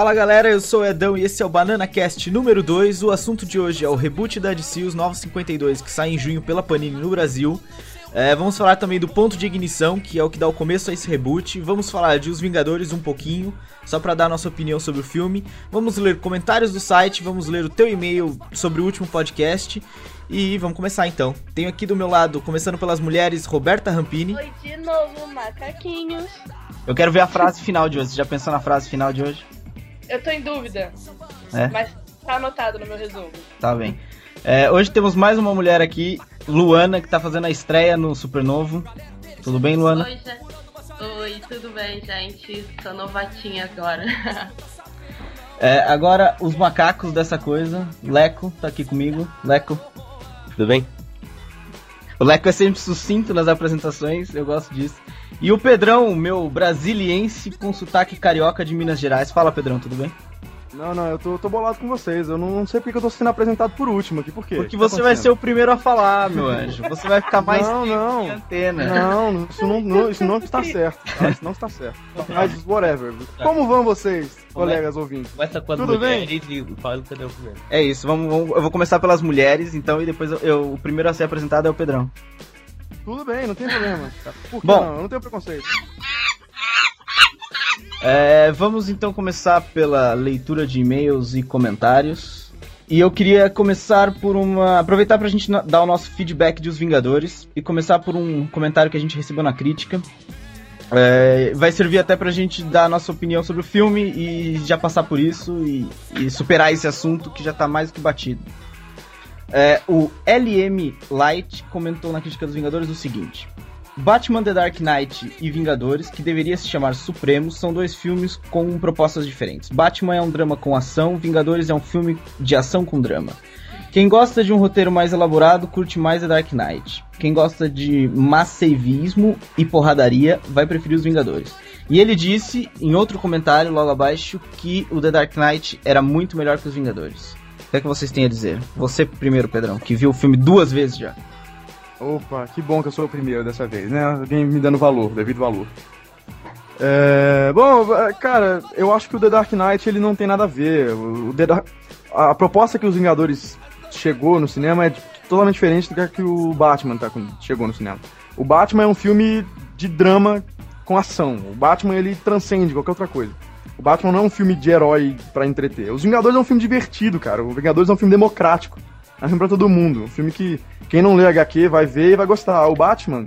Fala galera, eu sou o Edão e esse é o Banana Cast número 2. O assunto de hoje é o reboot da DC, os Novos 52, que sai em junho pela Panini no Brasil. É, vamos falar também do ponto de ignição, que é o que dá o começo a esse reboot. Vamos falar de Os Vingadores um pouquinho, só para dar nossa opinião sobre o filme. Vamos ler comentários do site, vamos ler o teu e-mail sobre o último podcast. E vamos começar então. Tenho aqui do meu lado, começando pelas mulheres, Roberta Rampini. Oi de novo, macaquinhos. Eu quero ver a frase final de hoje. Você já pensou na frase final de hoje? Eu tô em dúvida. É? Mas tá anotado no meu resumo. Tá bem. É, hoje temos mais uma mulher aqui, Luana, que tá fazendo a estreia no Supernovo. Tudo bem, Luana? Oi. Oi, tudo bem, gente? Tô novatinha agora. É, agora, os macacos dessa coisa. Leco tá aqui comigo. Leco. Tudo bem? O Leco é sempre sucinto nas apresentações, eu gosto disso. E o Pedrão, meu brasiliense com sotaque carioca de Minas Gerais. Fala, Pedrão, tudo bem? Não, não, eu tô, tô bolado com vocês. Eu não, não sei porque eu tô sendo apresentado por último aqui. Por quê? Porque que tá você vai ser o primeiro a falar, meu anjo. Você vai ficar mais Não, tempo não. de antena. Não, isso não, não- isso não está certo. tá? Isso não está certo. Mas whatever. Como vão vocês, colegas ouvintes? Começa com as Tudo bem? mulheres e fala o Pedrão primeiro. É isso, vamos, vamos- eu vou começar pelas mulheres, então, e depois eu, eu- o primeiro a ser apresentado é o Pedrão. Tudo bem, não tem problema. Por que Bom. não? Eu não tenho preconceito. É, vamos então começar pela leitura de e-mails e comentários. E eu queria começar por uma. aproveitar pra gente dar o nosso feedback de Os Vingadores e começar por um comentário que a gente recebeu na crítica. É, vai servir até pra gente dar a nossa opinião sobre o filme e já passar por isso e, e superar esse assunto que já tá mais do que batido. É, o LM Light comentou na crítica dos Vingadores o seguinte: Batman The Dark Knight e Vingadores, que deveria se chamar Supremos, são dois filmes com propostas diferentes. Batman é um drama com ação, Vingadores é um filme de ação com drama. Quem gosta de um roteiro mais elaborado curte mais The Dark Knight. Quem gosta de masseivismo e porradaria vai preferir os Vingadores. E ele disse, em outro comentário logo abaixo, que o The Dark Knight era muito melhor que os Vingadores. O que é que vocês têm a dizer? Você primeiro, Pedrão, que viu o filme duas vezes já. Opa, que bom que eu sou o primeiro dessa vez, né? Alguém me dando valor, devido valor. É, bom, é, cara, eu acho que o The Dark Knight ele não tem nada a ver. O The Dark- a proposta que os Vingadores chegou no cinema é totalmente diferente do que a que o Batman tá com- chegou no cinema. O Batman é um filme de drama com ação. O Batman ele transcende qualquer outra coisa. O Batman não é um filme de herói pra entreter. Os Vingadores é um filme divertido, cara. O Vingadores é um filme democrático. É um filme pra todo mundo. Um filme que quem não lê HQ vai ver e vai gostar. O Batman,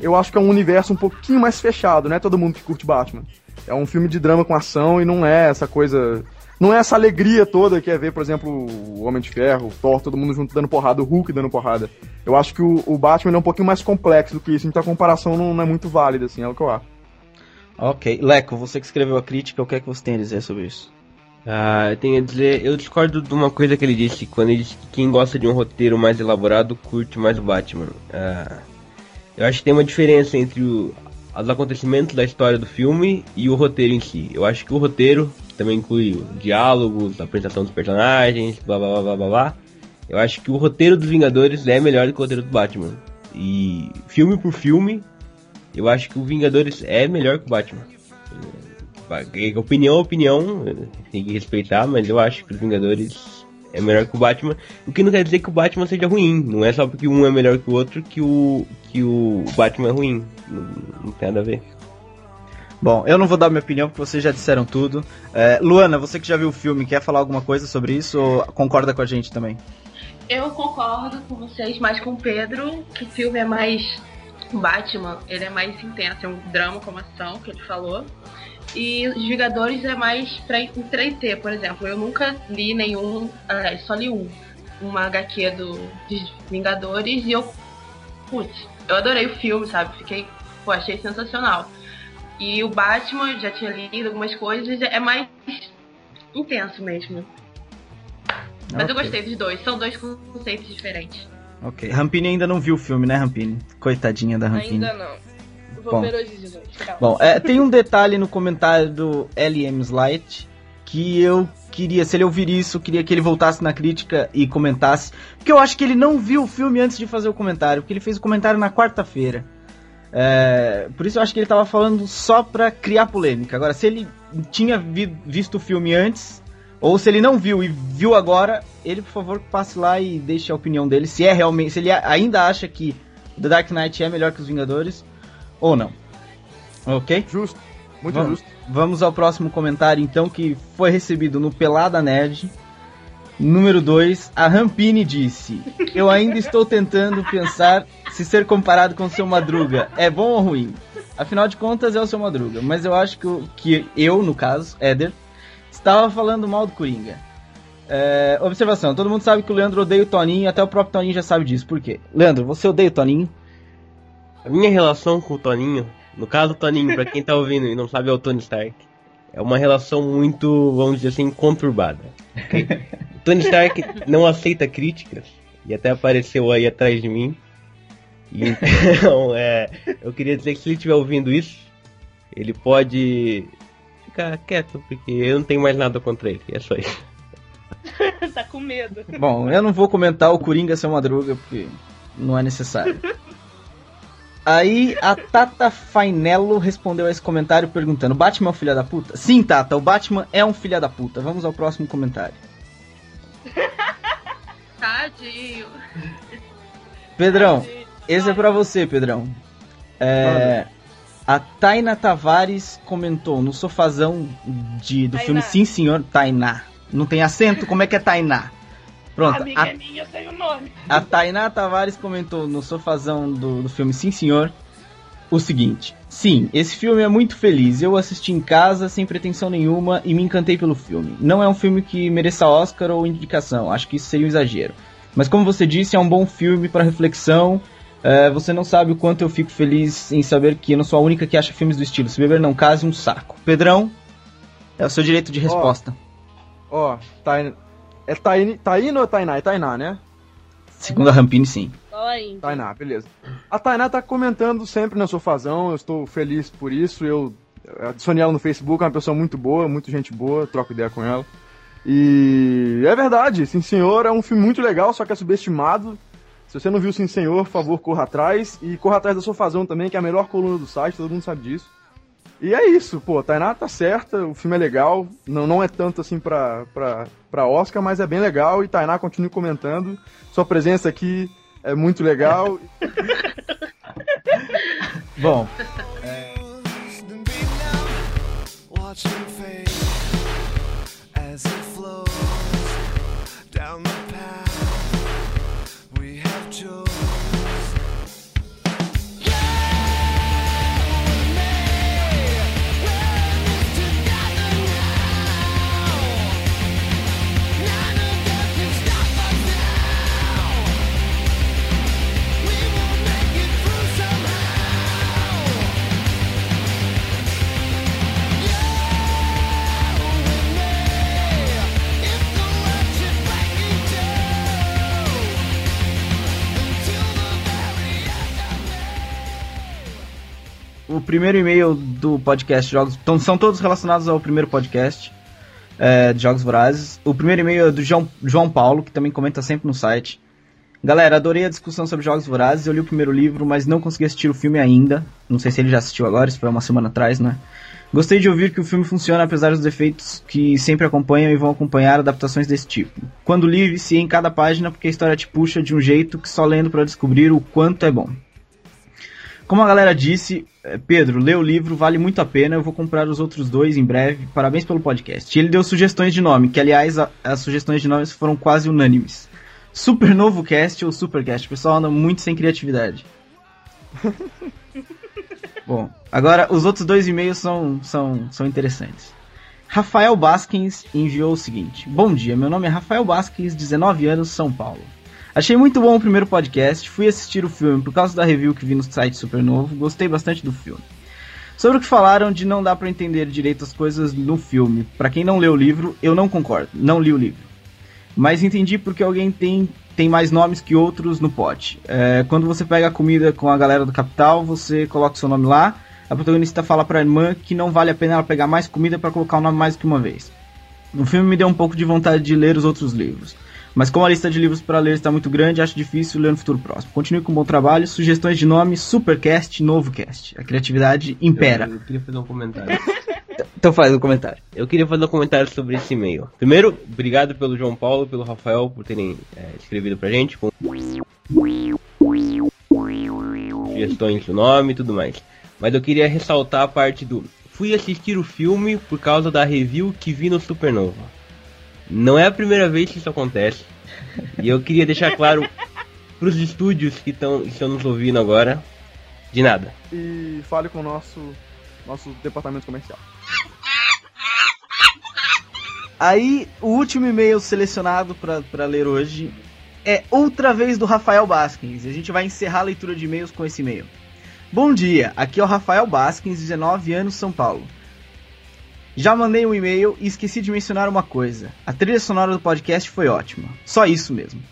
eu acho que é um universo um pouquinho mais fechado, não é todo mundo que curte Batman. É um filme de drama com ação e não é essa coisa. Não é essa alegria toda que é ver, por exemplo, o Homem de Ferro, o Thor, todo mundo junto dando porrada, o Hulk dando porrada. Eu acho que o, o Batman é um pouquinho mais complexo do que isso, então a comparação não, não é muito válida, assim, é o que eu acho. Ok. Leco, você que escreveu a crítica, o que é que você tem a dizer sobre isso? Ah, eu tenho a dizer, eu discordo de uma coisa que ele disse, quando ele disse que quem gosta de um roteiro mais elaborado curte mais o Batman. Ah, eu acho que tem uma diferença entre o- os acontecimentos da história do filme e o roteiro em si. Eu acho que o roteiro, que também inclui diálogos, a apresentação dos personagens, blá blá blá blá blá blá. Eu acho que o roteiro dos Vingadores é melhor do que o roteiro do Batman. E filme por filme, eu acho que o Vingadores é melhor que o Batman. É, Opinião, opinião, tem que respeitar, mas eu acho que os Vingadores é melhor que o Batman. O que não quer dizer que o Batman seja ruim. Não é só porque um é melhor que o outro que o, que o Batman é ruim. Não, não tem nada a ver. Bom, eu não vou dar minha opinião porque vocês já disseram tudo. É, Luana, você que já viu o filme, quer falar alguma coisa sobre isso ou concorda com a gente também? Eu concordo com vocês, mas com o Pedro, que o filme é mais. O Batman, ele é mais intenso, é um drama com ação, que ele falou. E os Vingadores é mais pra entreter, por exemplo. Eu nunca li nenhum. aliás, só li um. Uma HQ do, dos Vingadores e eu. Putz, eu adorei o filme, sabe? Fiquei. Pô, achei sensacional. E o Batman, já tinha lido algumas coisas, é mais intenso mesmo. Mas eu Ok. gostei dos dois, são dois conceitos diferentes. Ok. Rampini ainda não viu o filme, né, Rampini? Coitadinha da Rampini. Ainda não. Vou Bom. ver hoje de noite. Calma. Bom, é, tem um detalhe no comentário do LM Slight que eu queria, se ele ouvir isso, eu queria que ele voltasse na crítica e comentasse. Porque eu acho que ele não viu o filme antes de fazer o comentário, porque ele fez o comentário na quarta-feira. É, por isso eu acho que ele tava falando só pra criar polêmica. Agora, se ele tinha vi- visto o filme antes, ou se ele não viu e viu agora, ele, por favor, passe lá e deixe a opinião dele. Se é realmente. Se ele ainda acha que The Dark Knight é melhor que os Vingadores, ou não. Ok? Justo. Muito Vamos. justo. Vamos ao próximo comentário, então, que foi recebido no Pelada Nerd. Número 2, a Rampini disse: Eu ainda estou tentando pensar se ser comparado com o seu Madruga é bom ou ruim. Afinal de contas, é o seu Madruga. Mas eu acho que, que eu, no caso, Éder, estava falando mal do Coringa. É, observação: todo mundo sabe que o Leandro odeia o Toninho, até o próprio Toninho já sabe disso. Por quê? Leandro, você odeia o Toninho? A minha relação com o Toninho, no caso o Toninho, pra quem tá ouvindo e não sabe, é o Tony Stark. É uma relação muito, vamos dizer assim, conturbada. o Tony Stark não aceita críticas e até apareceu aí atrás de mim. Então, é, eu queria dizer que se ele estiver ouvindo isso, ele pode ficar quieto, porque eu não tenho mais nada contra ele. É só isso. tá com medo. Bom, eu não vou comentar o Coringa seu Madruga, porque não é necessário. Aí a Tata Fainello respondeu a esse comentário perguntando: Batman é um filho da puta? Sim, Tata, o Batman é um filho da puta. Vamos ao próximo comentário. Tadinho. Pedrão, esse é pra você, Pedrão. É, a Taina Tavares comentou no sofazão de, do Tainá. filme Sim Senhor, Tainá. Não tem acento? Como é que é Tainá? Pronto, Amiga a é minha, eu sei o nome. A Tainá Tavares comentou no sofazão do, do filme Sim Senhor o seguinte: Sim, esse filme é muito feliz. Eu assisti em casa sem pretensão nenhuma e me encantei pelo filme. Não é um filme que mereça Oscar ou indicação, acho que isso seria um exagero. Mas como você disse, é um bom filme para reflexão. É, você não sabe o quanto eu fico feliz em saber que eu não sou a única que acha filmes do estilo. Se beber não case, um saco. Pedrão, é o seu direito de resposta. Ó, Tain... é Taini... Taina ou Tainá? É Tainá, né? Segundo a Rampini, sim. Ainda. Tainá, beleza. A Tainá tá comentando sempre na sofazão, eu estou feliz por isso. Eu adicionei ela no Facebook, é uma pessoa muito boa, muito gente boa, troco ideia com ela. E é verdade, Sim Senhor é um filme muito legal, só que é subestimado. Se você não viu Sim Senhor, por favor, corra atrás. E corra atrás da sofazão também, que é a melhor coluna do site, todo mundo sabe disso. E é isso, pô, a Tainá tá certa, o filme é legal, não, não é tanto assim pra, pra, pra Oscar, mas é bem legal, e Tainá continue comentando. Sua presença aqui é muito legal. Bom, Then be now, watch him fade as it flows down the path we o primeiro e-mail do podcast Jogos. Então, são todos relacionados ao primeiro podcast é, de Jogos Vorazes. O primeiro e-mail é do João, João Paulo, que também comenta sempre no site. Galera, adorei a discussão sobre Jogos Vorazes. Eu li o primeiro livro, mas não consegui assistir o filme ainda. Não sei se ele já assistiu agora, isso foi uma semana atrás, né? Gostei de ouvir que o filme funciona apesar dos defeitos que sempre acompanham e vão acompanhar adaptações desse tipo. Quando li, viciei em cada página porque a história te puxa de um jeito que só lendo para descobrir o quanto é bom. Como a galera disse, Pedro, lê o livro, vale muito a pena. Eu vou comprar os outros dois em breve. Parabéns pelo podcast. E ele deu sugestões de nome, que aliás a- as sugestões de nomes foram quase unânimes. Super Novo Cast ou Supercast. O pessoal anda muito sem criatividade. Bom, agora os outros dois e-mails são, são, são interessantes. Rafael Baskins enviou o seguinte: Bom dia, meu nome é Rafael Baskins, 19 anos, São Paulo. Achei muito bom o primeiro podcast, fui assistir o filme por causa da review que vi no site Supernovo, gostei bastante do filme. Sobre o que falaram de não dar pra entender direito as coisas no filme, pra quem não leu o livro, eu não concordo, não li o livro. Mas entendi porque alguém tem, tem mais nomes que outros no pote. É, quando você pega a comida com a galera do capital, você coloca seu nome lá, a protagonista fala pra irmã que não vale a pena ela pegar mais comida pra colocar o nome mais que uma vez. O filme me deu um pouco de vontade de ler os outros livros. Mas como a lista de livros para ler está muito grande, acho difícil ler no futuro próximo. Continue com um bom trabalho. Sugestões de nome: Supercast, Novocast. A criatividade impera. Eu, eu queria fazer um comentário. Então faz o comentário. Eu queria fazer um comentário sobre esse e-mail. Primeiro, obrigado pelo João Paulo pelo Rafael por terem é, escrevido pra gente. Com sugestões do nome e tudo mais. Mas eu queria ressaltar a parte do. Fui assistir o filme por causa da review que vi no Supernova. Não é a primeira vez que isso acontece. E eu queria deixar claro pros estúdios que estão estão nos ouvindo agora. De nada. E fale com o nosso, nosso departamento comercial. Aí, o último e-mail selecionado pra ler hoje é outra vez do Rafael Baskins. E a gente vai encerrar a leitura de e-mails com esse e-mail. Bom dia, aqui é o Rafael Baskins, 19 anos, São Paulo. Já mandei um e-mail e esqueci de mencionar uma coisa. A trilha sonora do podcast foi ótima. Só isso mesmo.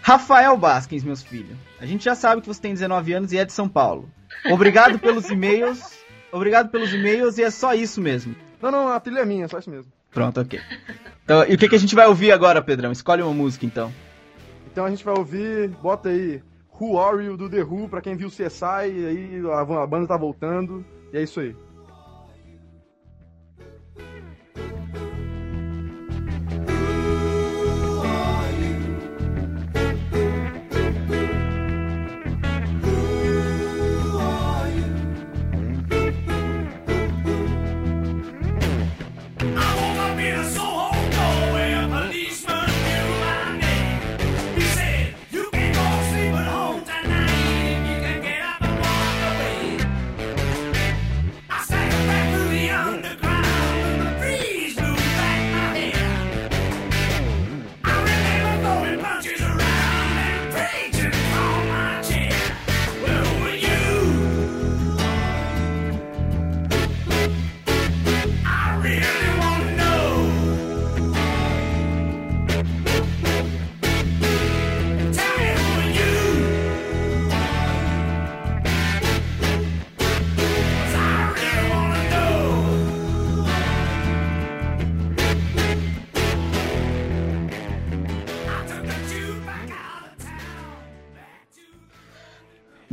Rafael Baskins, meus filhos. A gente já sabe que você tem 19 anos e é de São Paulo. Obrigado pelos e-mails. Obrigado pelos e-mails e é só isso mesmo. Não, não, a trilha é minha, só isso mesmo. Pronto, ok. Então, e o que, que a gente vai ouvir agora, Pedrão? Escolhe uma música então. Então a gente vai ouvir, bota aí Who Are You do The Who, pra quem viu CSI, aí a banda tá voltando, e é isso aí.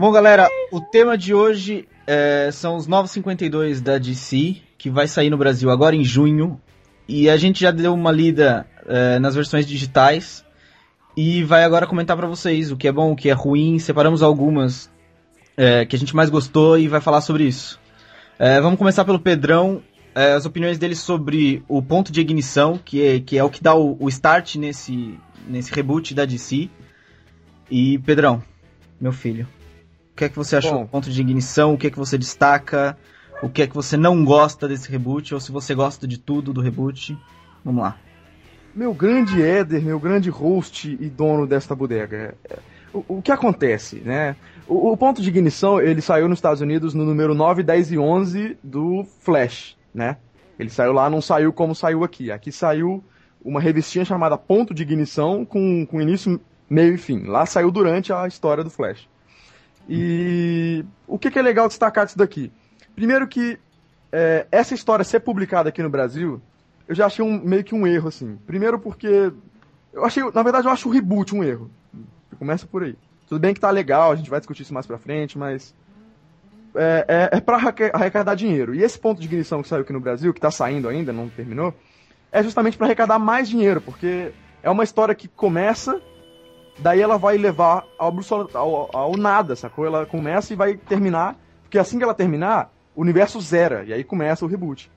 Bom, galera, o tema de hoje é, são os 952 da DC, que vai sair no Brasil agora em junho. E a gente já deu uma lida é, nas versões digitais e vai agora comentar pra vocês o que é bom, o que é ruim. Separamos algumas é, que a gente mais gostou e vai falar sobre isso. É, vamos começar pelo Pedrão, é, as opiniões dele sobre o ponto de ignição, que é, que é o que dá o, o start nesse, nesse reboot da DC. E Pedrão, meu filho, que é que você achou Bom. do ponto de ignição? O que é que você destaca? O que é que você não gosta desse reboot? Ou se você gosta de tudo do reboot? Vamos lá. Meu grande Éder, meu grande host e dono desta bodega. é, O, o que acontece, né? O, o ponto de ignição, ele saiu nos Estados Unidos no número 9, 10 e 11 do Flash, né? Ele saiu lá, não saiu como saiu aqui. Aqui saiu uma revistinha chamada Ponto de Ignição, com, com início, meio e fim. Lá saiu durante a história do Flash. E o que, que é legal destacar disso daqui? Primeiro que é, essa história ser publicada aqui no Brasil, eu já achei um, meio que um erro, assim. Primeiro porque. Eu achei. Na verdade, eu acho o reboot um erro. Começa por aí. Tudo bem que tá legal, a gente vai discutir isso mais pra frente, mas. É, é, é arreca- arrecadar dinheiro. E esse ponto de ignição que saiu aqui no Brasil, que tá saindo ainda, não terminou, é justamente pra arrecadar mais dinheiro, porque é uma história que começa, daí ela vai levar ao, ao, ao nada, sacou? Ela começa e vai terminar, porque assim que ela terminar, o universo zera, e aí começa o reboot.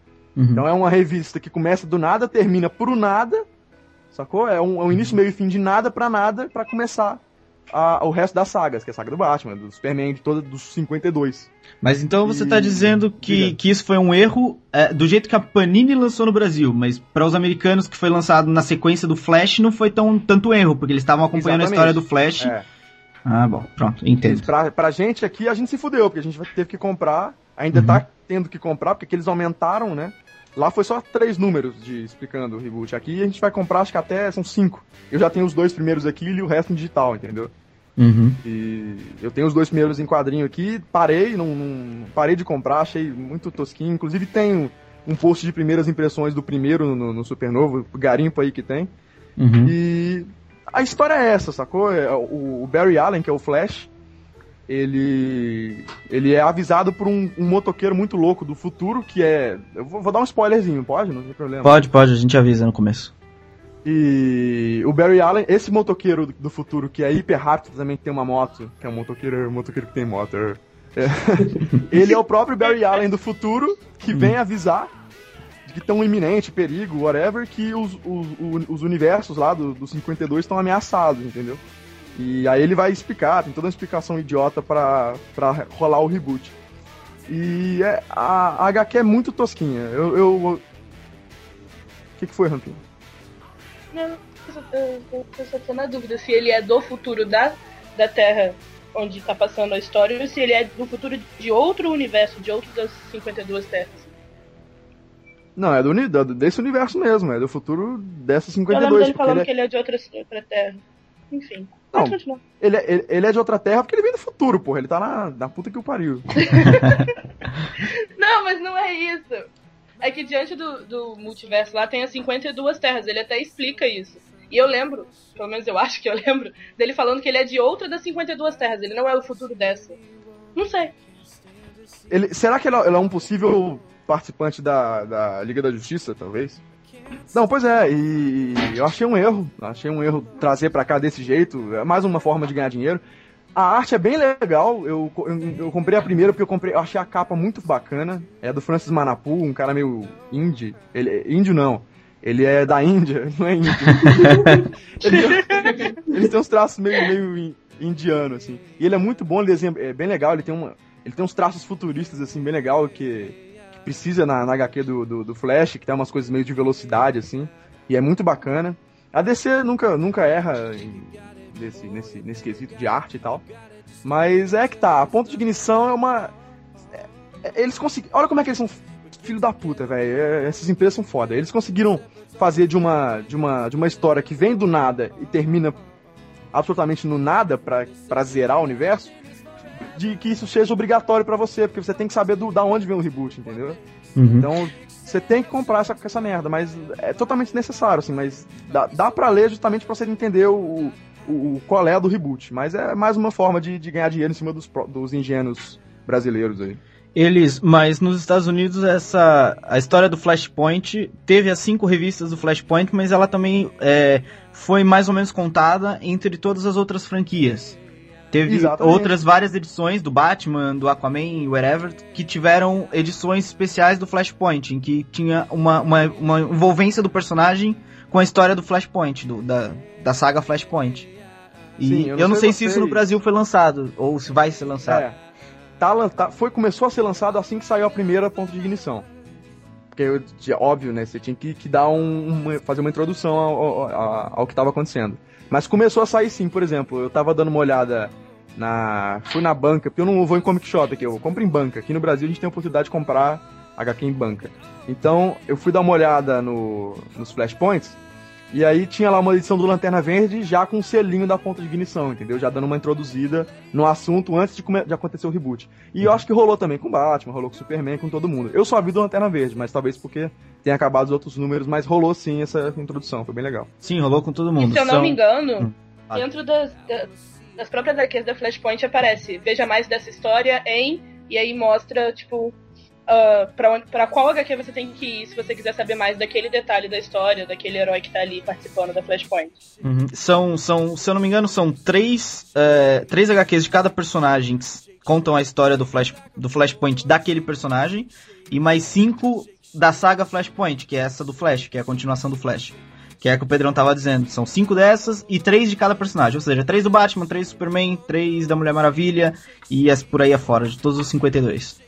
Então é uma revista que começa do nada, termina pro nada, sacou? É um, é um início, meio e fim de nada pra nada, pra começar a- o resto das sagas, que é a saga do Batman, do Superman, de toda, dos 52. Mas então você E- tá dizendo que, que isso foi um erro é, do jeito que a Panini lançou no Brasil, mas para os americanos que foi lançado na sequência do Flash não foi tão tanto erro, porque eles estavam acompanhando a história Exatamente. do Flash. É. Ah, bom, pronto, entendo. Pra, pra gente aqui, a gente se fudeu, porque a gente teve que comprar, ainda Uhum. tá tendo que comprar, porque eles aumentaram, né? Lá foi só três números de explicando o reboot. Aqui a gente vai comprar, acho que até são cinco. Eu já tenho os dois primeiros aqui e o resto em digital, entendeu? Uhum. E eu tenho os dois primeiros em quadrinho aqui, parei, não, não- parei de comprar, achei muito tosquinho. Inclusive tenho um post de primeiras impressões do primeiro no, no Supernovo, garimpo aí que tem. Uhum. E a história é essa, sacou? É, O, o Barry Allen, que é o Flash, ele ele é avisado por um, um motoqueiro muito louco do futuro, que é... Eu vou, vou dar um spoilerzinho, pode? Não tem problema. Pode, pode, a gente avisa no começo. E o Barry Allen, esse motoqueiro do, futuro, que é hiper rápido, também que tem uma moto, que é um motoqueiro, um motoqueiro que tem moto. é. Ele é o próprio Barry Allen do futuro, que vem avisar de que tem um iminente perigo, whatever, que os, os, os universos lá do, do 52 estão ameaçados, entendeu? E aí ele vai explicar, tem toda uma explicação idiota pra, pra rolar o reboot. E é, a, a HQ é muito tosquinha. Eu. eu- O que, que foi, Rampinho? Não, eu só- eu- eu- eu tô na dúvida se ele é do futuro da, da Terra onde tá passando a história ou se ele é do futuro de outro universo, de outro das 52 Terras. Não, é do, desse universo mesmo, é do futuro dessa Eu lembro 52. dele falando ele, que é, ele é de outra, outra Terra. Enfim. Não. Ele, é, ele- ele é de outra terra porque ele vem do futuro, porra. Ele tá na, na puta que o pariu. Não, mas não é isso. É que diante do, do multiverso lá tem as 52 terras, ele até explica isso. E eu lembro, pelo menos eu acho que eu lembro, dele falando que ele é de outra das 52 terras, ele não é o futuro dessa. Não sei. Ele, será que ele, é- é um possível participante da, da Liga da Justiça, talvez? Não, pois é, e, eu achei um erro. Achei um erro trazer pra cá desse jeito. É mais uma forma de ganhar dinheiro. A arte é bem legal. Eu, eu, eu comprei a primeira porque eu comprei, eu achei a capa muito bacana. É do Francis Manapu, um cara meio indie. Ele, índio não. Ele é da Índia, não é índio. ele, ele tem uns traços meio, meio in- indiano, assim. E ele é muito bom, ele desenha, é bem legal, ele tem, uma, ele tem uns traços futuristas, assim, bem legal, que, que precisa na, na HQ do, do, do Flash, que tem umas coisas meio de velocidade, assim. E é muito bacana. A DC nunca, nunca erra em- nesse, nesse, nesse quesito de arte e tal. Mas é que tá, a ponto de ignição é uma. é- é- eles conseguiram. Olha como é que eles são filho da puta, velho. É, Essas empresas são foda. Eles conseguiram fazer de uma, de uma, de uma história que vem do nada e termina absolutamente no nada pra, pra zerar o universo, de que isso seja obrigatório pra você, porque você tem que saber do, da onde vem o reboot, entendeu? Uhum. Então, você tem que comprar essa, essa merda, mas é totalmente necessário, assim, mas dá, dá pra ler justamente pra você entender o, o, o qual é do reboot. Mas é mais uma forma de, de ganhar dinheiro em cima dos, dos ingênuos brasileiros aí. Eles, mas nos Estados Unidos essa a história do Flashpoint teve as cinco revistas do Flashpoint, mas ela também é, foi mais ou menos contada entre todas as outras franquias. Teve Exatamente. outras várias edições do Batman, do Aquaman, whatever, que tiveram edições especiais do Flashpoint, em que tinha uma, uma, uma envolvência do personagem com a história do Flashpoint, do, da, da saga Flashpoint. E Sim, eu não, sei, se isso no. Brasil foi lançado, ou se vai ser lançado. É. Tá, tá- foi, começou a ser lançado assim que saiu a primeira ponto de ignição. Porque, eu- óbvio, né? Você tinha que, que dar um, uma- fazer uma introdução ao, ao, ao- ao que estava acontecendo. Mas começou a sair sim, por exemplo. Eu tava dando uma olhada na. Fui na banca, porque eu não vou em comic shop aqui, eu compro em banca. Aqui no Brasil a gente tem a oportunidade de comprar HQ em banca. Então, eu fui dar uma olhada no, nos flashpoints. E aí tinha lá uma edição do Lanterna Verde já com o selinho da ponta de ignição, entendeu? Já dando uma introduzida no assunto antes de, come- de acontecer o reboot. E eu acho que rolou também com Batman, rolou com Superman, com todo mundo. Eu só vi do Lanterna Verde, mas talvez porque tenha acabado os outros números, mas rolou sim essa introdução, foi bem legal. Sim, rolou com todo mundo. E se eu não São- me engano, Hum. Ah. dentro das, da- das próprias arqueiras da Flashpoint aparece, veja mais dessa história em, e aí mostra, tipo, ah, pra, onde, pra qual HQ você tem que ir se você quiser saber mais daquele detalhe da história, daquele herói que tá ali participando da Flashpoint. Uhum. São, são, se eu não me engano, são três, é, três HQs de cada personagem que contam a história do, Flash, do Flashpoint daquele personagem, e mais cinco da saga Flashpoint, que é essa do Flash, que é a continuação do Flash. Que é a que o Pedrão tava dizendo. São cinco dessas e três de cada personagem. Ou seja, três do Batman, três do Superman, três da Mulher Maravilha e as por aí afora, de todos os 52.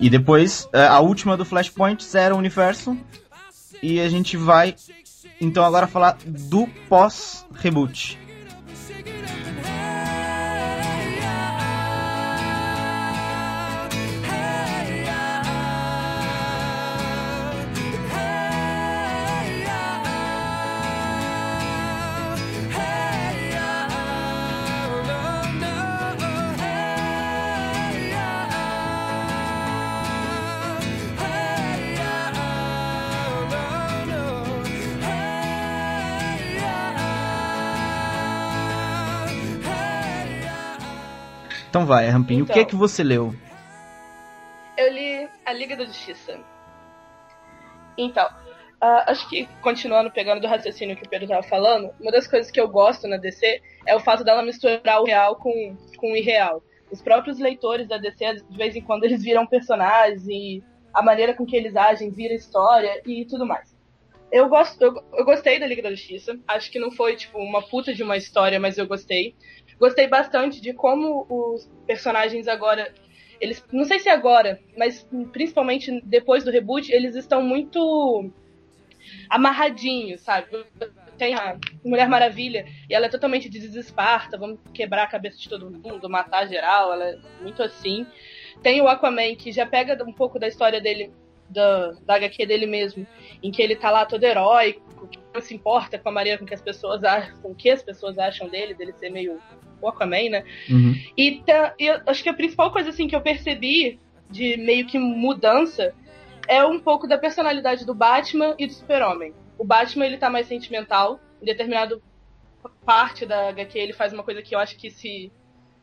E depois, é, a última do Flashpoint, Zero Universo. E a gente vai então agora falar do pós-reboot. Então vai, Rampinho, o Então. que é que você leu? Eu li A Liga da Justiça. Então, ah, acho que, continuando pegando do raciocínio que o Pedro tava falando, uma das coisas que eu gosto na DC é o fato dela misturar o real com, com o irreal. Os próprios leitores da DC, de vez em quando, eles viram personagens e a maneira com que eles agem vira história e tudo mais. Eu, gosto, eu, eu gostei da Liga da Justiça. Acho que não foi, tipo, uma puta de uma história, mas eu gostei. Gostei bastante de como os personagens agora eles não sei se agora, mas principalmente depois do reboot, eles estão muito amarradinhos, sabe? Tem a Mulher Maravilha e ela é totalmente de desesparta, vamos quebrar a cabeça de todo mundo, matar geral, ela é muito assim. Tem o Aquaman que já pega um pouco da história dele, da, da HQ dele mesmo, em que ele tá lá todo heróico, que não se importa com a maneira com que as pessoas acham, com que as pessoas acham dele, dele ser meio o Aquaman, né? Uhum. E, tá- eu acho que a principal coisa assim que eu percebi de meio que mudança é um pouco da personalidade do Batman e do Super-Homem. O Batman ele tá mais sentimental, em determinado parte da HQ ele faz uma coisa que eu acho que se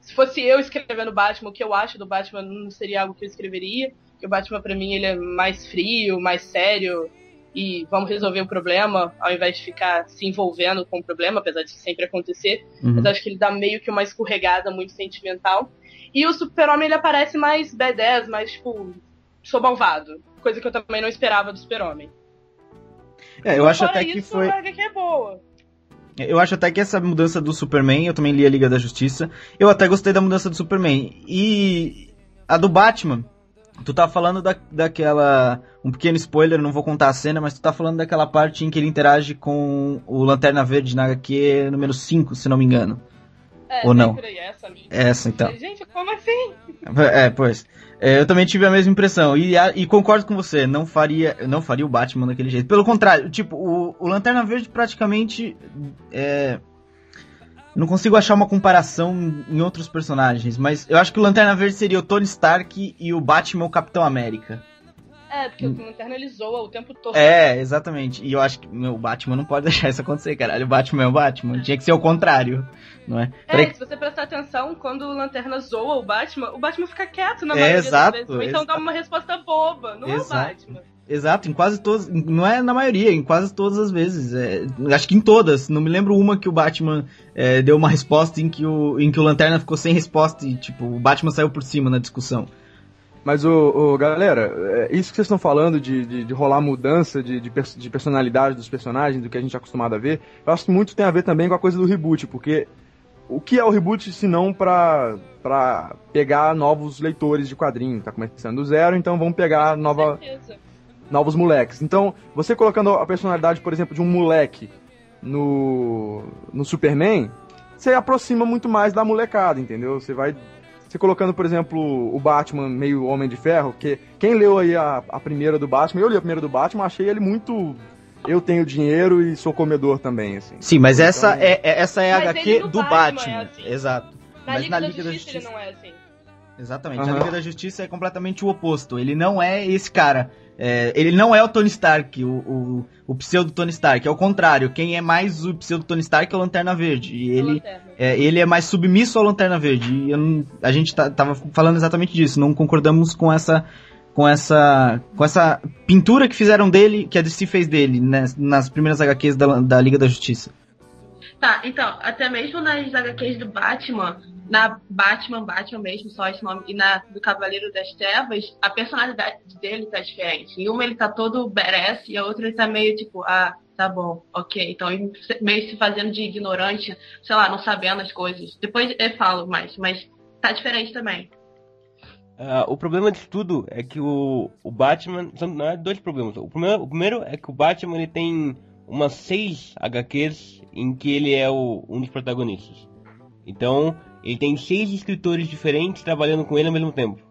se fosse eu escrevendo Batman, o que eu acho do Batman não seria algo que eu escreveria. Que o Batman pra mim ele é mais frio, mais sério e vamos resolver o problema ao invés de ficar se envolvendo com o problema, apesar de sempre acontecer. Uhum. Mas acho que ele dá meio que uma escorregada muito sentimental. E o Super-Homem ele aparece mais B10, mais tipo, sou malvado. Coisa que eu também não esperava do Super-Homem. É, eu acho até que isso, foi. a HQ é boa. Eu acho até que essa mudança do Superman, eu também li a Liga da Justiça. Eu até gostei da mudança do Superman. E a do Batman, tu tá falando da, daquela. Um pequeno spoiler, não vou contar a cena, mas tu tá falando daquela parte em que ele interage com o Lanterna Verde na HQ número 5, se não me engano. É, Ou não? essa. Essa então. Gente, como assim? É, pois. É, eu também tive a mesma impressão. E, a- e concordo com você, não faria, não faria o Batman daquele jeito. Pelo contrário, tipo, o, o Lanterna Verde praticamente. É, não consigo achar uma comparação em outros personagens, mas eu acho que o Lanterna Verde seria o Tony Stark e o Batman o Capitão América. É, porque o Lanterna ele zoa o tempo todo. É, exatamente. E eu acho que meu, o Batman não pode deixar isso acontecer, caralho. O Batman é o Batman. Tinha que ser o contrário, não é? É, Peraí, se você prestar atenção, quando o Lanterna zoa o Batman, o Batman fica quieto na É, maioria exato, das vezes. Ou então dá exato. uma resposta boba. Não é o Exato. Batman. Exato, em quase todas. Não é na maioria, em quase todas as vezes. É, acho que em todas. Não me lembro uma que o Batman é, deu uma resposta em que, o, em que o Lanterna ficou sem resposta e, tipo, o Batman saiu por cima na discussão. Mas, o, o- galera, é, isso que vocês estão falando de, de, de rolar mudança de, de, de personalidade dos personagens, do que a gente é acostumado a ver, eu acho que muito tem a ver também com a coisa do reboot, porque o que é o reboot se não pra, pra pegar novos leitores de quadrinho? Tá começando do zero, então vamos pegar nova, novos moleques. Então, você colocando a personalidade, por exemplo, de um moleque no, no Superman, você aproxima muito mais da molecada, entendeu? Você vai. Você colocando, por exemplo, o Batman meio Homem de Ferro, que quem leu aí a, a primeira do Batman, eu li a primeira do Batman, achei ele muito. Eu tenho dinheiro e sou comedor também, assim. Sim, mas essa Então- é, é- essa é a HQ do Batman Batman. é assim. Exato. Na mas Liga, na da, Liga da Justiça, Justiça. ele não é assim. Exatamente. A Aham. Liga da Justiça é completamente o oposto. Ele não é esse cara. É, ele não é o Tony Stark, o, o, o pseudo Tony Stark. É o contrário. Quem é mais o pseudo Tony Stark é o Lanterna Verde. E ele, Lanterna. é, ele é mais submisso ao Lanterna Verde. E eu não- a gente tá- tava falando exatamente disso. Não concordamos com essa, com essa, com essa pintura que fizeram dele, que a DC fez dele né, nas primeiras HQs da, da Liga da Justiça. Tá, então, até mesmo nas HQs do Batman, na Batman, Batman mesmo, só esse nome, e na do Cavaleiro das Trevas, a personalidade dele tá diferente. Em uma ele tá todo badass e a outra ele tá meio tipo, ah, tá bom, ok. Então ele meio se fazendo de ignorante, sei lá, não sabendo as coisas. Depois eu falo mais, mas tá diferente também. Ah, o problema disso tudo é que o, o Batman. São na verdade, dois problemas. O primeiro, o primeiro é que o Batman ele tem umas seis HQs em que ele é o, um dos protagonistas. Então, ele tem seis escritores diferentes trabalhando com ele ao mesmo tempo.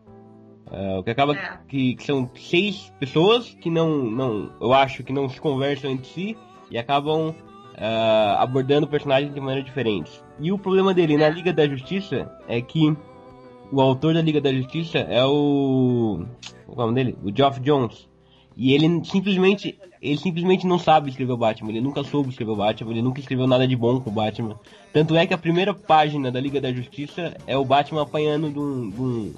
Ah, o que acaba É. que, que são seis pessoas que não, não. Eu acho que não se conversam entre si e acabam ah, abordando personagens de maneira diferente. E o problema dele na Liga da Justiça é que o autor da Liga da Justiça é o. Qual é o nome dele? O Geoff Jones. E ele simplesmente, ele simplesmente não sabe escrever o Batman, ele nunca soube escrever o Batman, ele nunca escreveu nada de bom com o Batman. Tanto é que a primeira página da Liga da Justiça é o Batman apanhando de um, de um,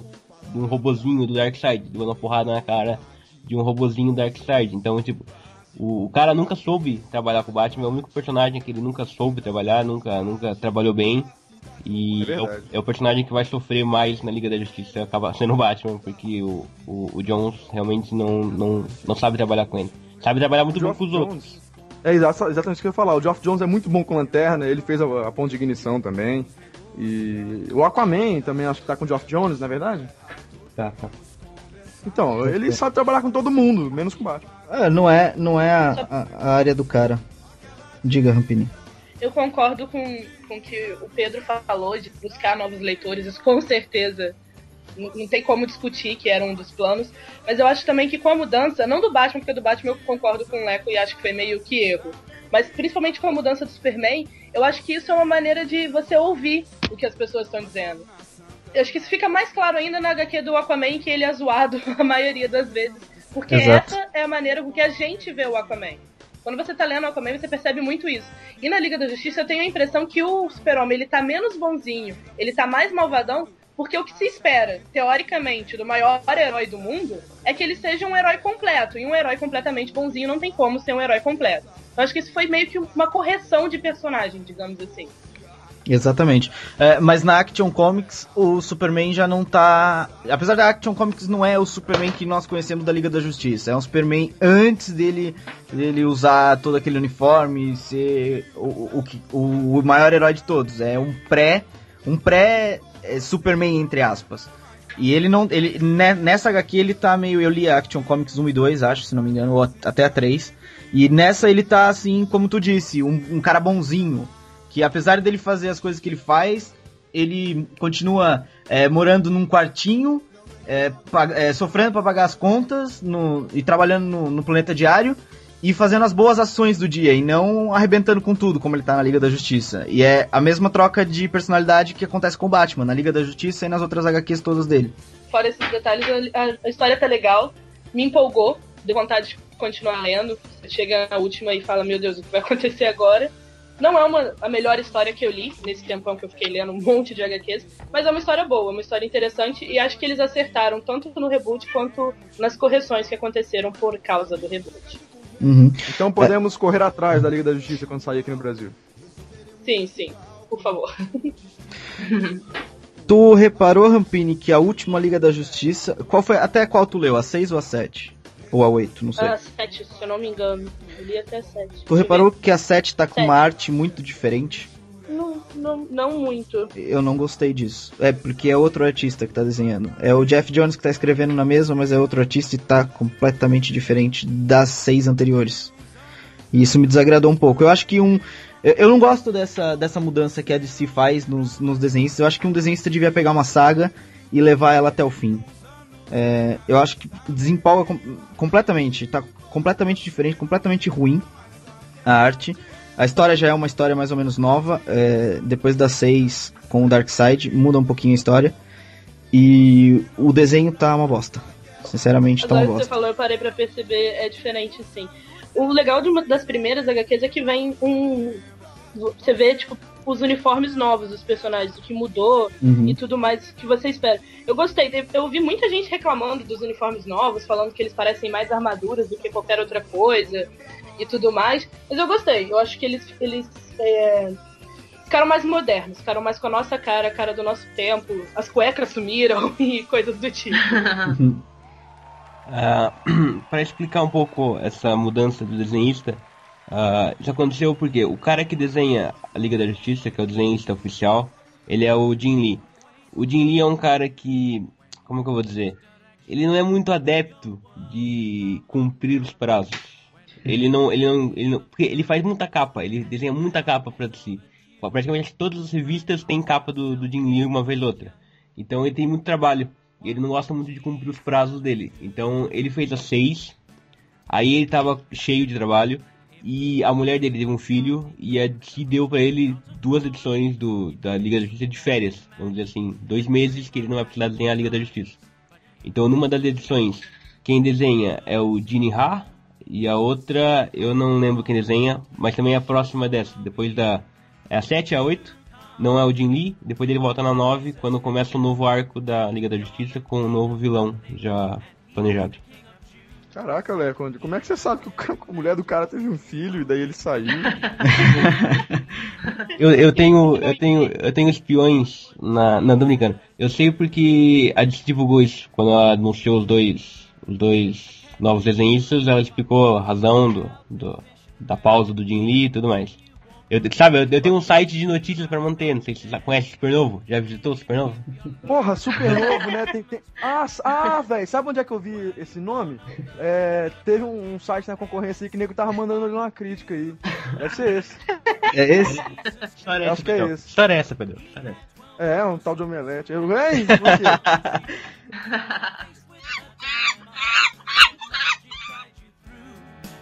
de um robozinho do Darkseid, dando uma porrada na cara de um robozinho do Darkseid. Então, tipo, o, cara nunca soube trabalhar com o Batman, é o único personagem que ele nunca soube trabalhar, nunca, nunca trabalhou bem. E É é, o, é o personagem que vai sofrer mais na Liga da Justiça, acaba sendo o Batman, porque o, o, o Jones realmente não, não, não sabe trabalhar com ele. Sabe trabalhar muito bem com os outros. Jones. É exa- exatamente isso que eu ia falar. O Geoff Jones é muito bom com lanterna, ele fez a, a ponte de ignição também. E o Aquaman também acho que tá com o Geoff Jones, na é verdade? Tá, tá. Então, ele sabe trabalhar com todo mundo, menos com o Batman. Ah, não é, não é a, a- a área do cara. Diga, Rampini. Eu concordo com, com o que o Pedro falou de buscar novos leitores, isso com certeza não não tem como discutir que era um dos planos, mas eu acho também que com a mudança, não do Batman, porque do Batman eu concordo com o Leco e acho que foi meio que erro, mas principalmente com a mudança do Superman, eu acho que isso é uma maneira de você ouvir o que as pessoas estão dizendo. Eu acho que isso fica mais claro ainda na HQ do Aquaman, que ele é zoado a maioria das vezes, porque Exato. essa é a maneira com que a gente vê o Aquaman. Quando você tá lendo Aquaman, você percebe muito isso. E na Liga da Justiça eu tenho a impressão que o Super-Homem, ele tá menos bonzinho, ele tá mais malvadão, porque o que se espera, teoricamente, do maior herói do mundo, é que ele seja um herói completo. E um herói completamente bonzinho não tem como ser um herói completo. Eu acho que isso foi meio que uma correção de personagem, digamos assim. Exatamente. É, mas na Action Comics, o Superman já não tá. Apesar da Action Comics não é o Superman que nós conhecemos da Liga da Justiça. É um Superman antes dele, dele usar todo aquele uniforme e ser o, o, o, o maior herói de todos. É um pré. Um pré é, Superman, entre aspas. E ele não. Ele, ne- nessa HQ ele tá meio. Eu li Action Comics 1 e 2, acho, se não me engano, ou até a 3. E nessa ele tá assim, como tu disse, um, um cara bonzinho que apesar dele fazer as coisas que ele faz, ele continua é, morando num quartinho, é, é, sofrendo para pagar as contas no- e trabalhando no, no planeta diário e fazendo as boas ações do dia e não arrebentando com tudo, como ele tá na Liga da Justiça. E é a mesma troca de personalidade que acontece com o Batman, na Liga da Justiça e nas outras HQs todas dele. Fora esses detalhes, a, história tá legal, me empolgou, deu vontade de continuar lendo. Chega na última e fala, meu Deus, o que vai acontecer agora? Não é uma, a melhor história que eu li, nesse tempão que eu fiquei lendo um monte de HQs, mas é uma história boa, uma história interessante, e acho que eles acertaram tanto no reboot quanto nas correções que aconteceram por causa do reboot. Uhum. Então podemos correr atrás da Liga da Justiça quando sair aqui no Brasil. Sim, sim, por favor. Tu reparou, Rampini, que a última Liga da Justiça. Qual foi? Até qual tu leu? A 6 ou a 7? Ou a 8? Não sei. Ah, sete, se eu não me engano. Eu li até sete. Tu reparou que a 7 tá com uma arte muito diferente? Não, não, não muito. Eu não gostei disso. É porque é outro artista que tá desenhando. É o Jeff Jones que tá escrevendo na mesma, mas é outro artista e tá completamente diferente das seis anteriores. E isso me desagradou um pouco. Eu acho que um. Eu, eu não gosto dessa, dessa mudança que a DC faz nos, nos desenhistas. Eu acho que um desenhista devia pegar uma saga e levar ela até o fim. É, eu acho que desempolga com- completamente. Tá completamente diferente, completamente ruim a arte. A história já é uma história mais ou menos nova. é, depois das seis com o Darkseid, muda um pouquinho a história. E o desenho tá uma bosta. Sinceramente, tá Agora uma que você bosta. falou, eu parei pra perceber, é diferente sim. O legal de uma das primeiras HQs é que vem um. Você vê, tipo, os uniformes novos dos personagens, o que mudou Uhum. e tudo mais que você espera. Eu gostei, eu ouvi muita gente reclamando dos uniformes novos, falando que eles parecem mais armaduras do que qualquer outra coisa e tudo mais. Mas eu gostei, eu acho que eles, eles é, ficaram mais modernos, ficaram mais com a nossa cara, a cara do nosso tempo. As cuecas sumiram e coisas do tipo. Ah, para explicar um pouco essa mudança do desenhista, ah, isso aconteceu porque o cara que desenha a Liga da Justiça, que é o desenhista oficial, ele é o Jim Lee. O Jim Lee é um cara que, como que eu vou dizer, ele não é muito adepto de cumprir os prazos. Ele não, ele não, ele não, porque ele faz muita capa, ele desenha muita capa para si. Praticamente todas as revistas têm capa do, do Jim Lee uma vez ou outra. Então ele tem muito trabalho. E ele não gosta muito de cumprir os prazos dele. Então ele fez as seis. Aí ele tava cheio de trabalho. E a mulher dele teve um filho. E a DC deu pra ele duas edições do, da Liga da Justiça de férias. Vamos dizer assim, dois meses que ele não vai precisar desenhar a Liga da Justiça. Então numa das edições quem desenha é o Gene Ha e a outra eu não lembro quem desenha, mas também é a próxima dessa, depois da é a 7 a 8, não é o Jin Lee, depois ele volta na 9 quando começa o novo arco da Liga da Justiça com um novo vilão já planejado. Caraca, Léo, como é que você sabe que a mulher do cara teve um filho e daí ele saiu? Eu, eu tenho eu tenho eu tenho espiões na tô brincando. Eu sei porque a DC divulgou isso quando ela anunciou os dois os dois novos desenhistas, ela explicou a razão do, do da pausa do Jin Lee e tudo mais. Eu, sabe, eu, eu tenho um site de notícias pra manter, não sei se você conhece Supernovo, já visitou o Supernovo? Porra, super novo, né? Tem, tem... Ah, ah velho, sabe onde é que eu vi esse nome? É, teve um, um site na concorrência aí que o nego tava mandando ali uma crítica aí. Deve ser esse. É esse? História Eu acho que é esse. História é essa, Pedro. História é essa. É, um tal de omelete. Eu, Ei?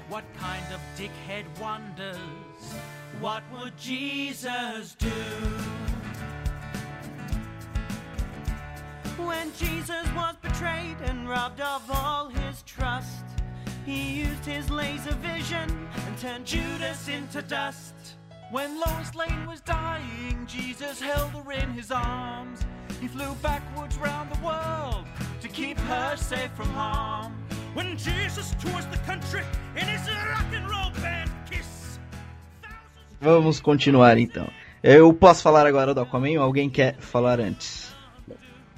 What kind of dickhead wonders? What would Jesus do? When Jesus was betrayed and robbed of all his trust, he used his laser vision and turned Judas into dust. When Lois Lane was dying, Jesus held her in his arms. He flew backwards round the world to keep her safe from harm. When Jesus tours the country in his rock and roll band. Vamos continuar então. Eu posso falar agora do Aquaman ou alguém quer falar antes?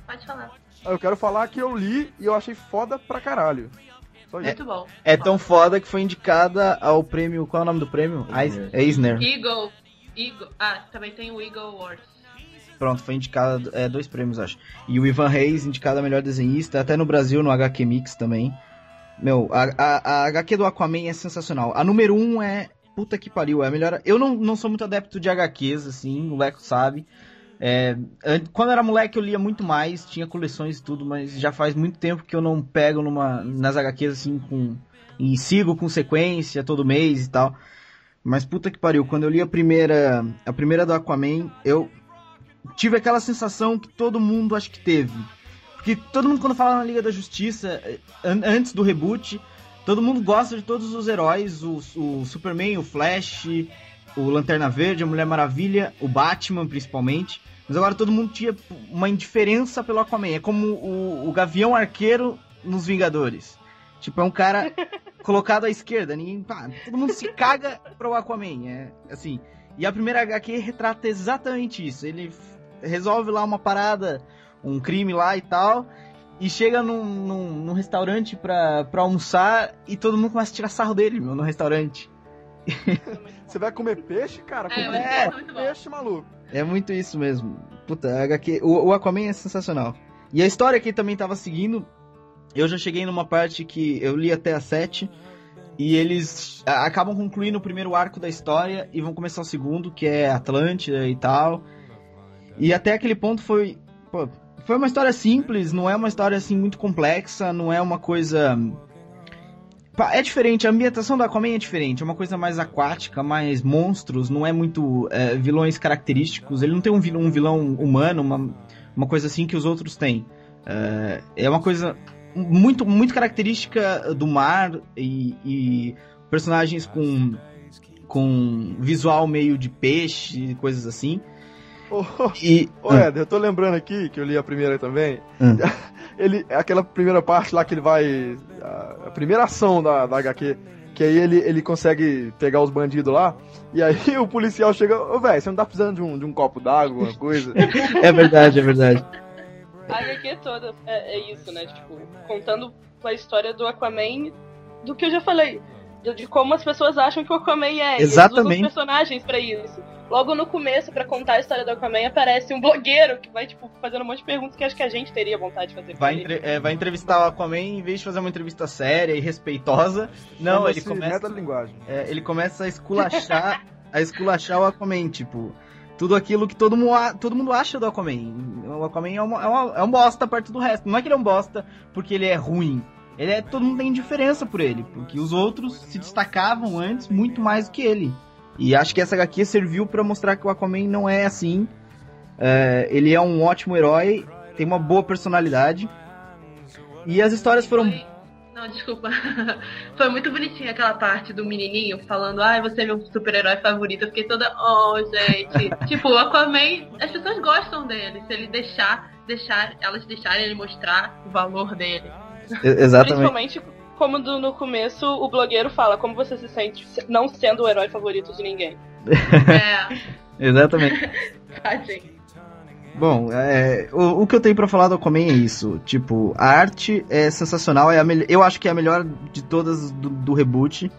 Pode falar. Eu quero falar que eu li e eu achei foda pra caralho. Só. Muito bom. É tão foda que foi indicada ao prêmio. Qual é o nome do prêmio? Eisner. Eis- Eisner. Eagle. Eagle. Ah, também tem o Eagle Awards. Pronto, foi indicada. É, dois prêmios, acho. E o Ivan Reis indicado a melhor desenhista, até no Brasil, no HQ Mix também. Meu, a, a, a HQ do Aquaman é sensacional. A número um é. Puta que pariu, é a melhor. Eu não, não sou muito adepto de HQs, assim, o Leco sabe. É, an- quando era moleque eu lia muito mais, tinha coleções e tudo, mas já faz muito tempo que eu não pego numa, nas HQs assim com. E sigo com sequência todo mês e tal. Mas puta que pariu, quando eu li a primeira. A primeira do Aquaman, eu tive aquela sensação que todo mundo acho que teve. Porque todo mundo quando fala na Liga da Justiça, an- antes do reboot, todo mundo gosta de todos os heróis, o, o Superman, o Flash, o Lanterna Verde, a Mulher Maravilha, o Batman principalmente. Mas agora todo mundo tinha uma indiferença pelo Aquaman. É como o, o Gavião Arqueiro nos Vingadores. Tipo, é um cara colocado à esquerda. Ninguém, pá, todo mundo se caga pro Aquaman. É assim. E a primeira HQ retrata exatamente isso. Ele resolve lá uma parada, um crime lá e tal. E chega num, num, num restaurante pra, pra almoçar e todo mundo começa a tirar sarro dele, meu, no restaurante. Você vai comer peixe, cara? É, Come muito É. bom. peixe, maluco. É muito isso mesmo. Puta, a HQ. O, o Aquaman é sensacional. E a história que também tava seguindo. Eu já cheguei numa parte que eu li até a 7. E eles a- acabam concluindo o primeiro arco da história e vão começar o segundo, que é Atlântida e tal. E até aquele ponto foi. pô, foi uma história simples, não é uma história assim muito complexa, não é uma coisa. É diferente, a ambientação do Aquaman é diferente, é uma coisa mais aquática, mais monstros, não é muito é, vilões característicos, ele não tem um vilão, um vilão humano, uma, uma coisa assim que os outros têm. É, é uma coisa muito, muito característica do mar e, e personagens com, com visual meio de peixe, coisas assim. Ô, E, ô, Éder, eu tô lembrando aqui, que eu li a primeira também. Hum. Ele, aquela primeira parte lá que ele vai. A, a primeira ação da, da HQ. Que aí ele, ele consegue pegar os bandidos lá. E aí o policial chega, ô velho, você não tá precisando de um, de um copo d'água, alguma coisa? é verdade, é verdade. A HQ toda é, é isso, né? Tipo, contando a história do Aquaman, do que eu já falei. De, de como as pessoas acham que o Aquaman é. Eles Exatamente. usam os personagens pra isso. Logo no começo, pra contar a história do Aquaman, aparece um blogueiro que vai, tipo, fazendo um monde de perguntas que acho que a gente teria vontade de fazer pra Vai, ele. entre- é, vai entrevistar o Aquaman, em vez de fazer uma entrevista séria e respeitosa, não, ele começa, metalinguagem. é, ele começa a esculachar, a esculachar o Aquaman, tipo, tudo aquilo que todo mundo, todo mundo acha do Aquaman. O Aquaman é, uma, é, uma- é um bosta perto do resto. Não é que ele é um bosta porque ele é ruim. Ele é, todo mundo tem indiferença por ele, porque os outros se destacavam antes muito mais do que ele. E acho que essa HQ serviu pra mostrar que o Aquaman não é assim. É, ele é um ótimo herói, tem uma boa personalidade. E as histórias foram. Não, desculpa. Foi muito bonitinha aquela parte do menininho falando, ai, você é meu super-herói favorito. Eu fiquei toda, oh, gente. tipo, o Aquaman, as pessoas gostam dele. Se ele deixar, deixar, elas deixarem ele mostrar o valor dele. E- Exatamente. Principalmente como do- no começo o blogueiro fala, como você se sente se- não sendo o herói favorito de ninguém. É, Exatamente. tadinho. Bom, é, o, o que eu tenho pra falar do Aquaman é isso. Tipo, a arte é sensacional. É a eu acho que é a melhor de todas do, do reboot.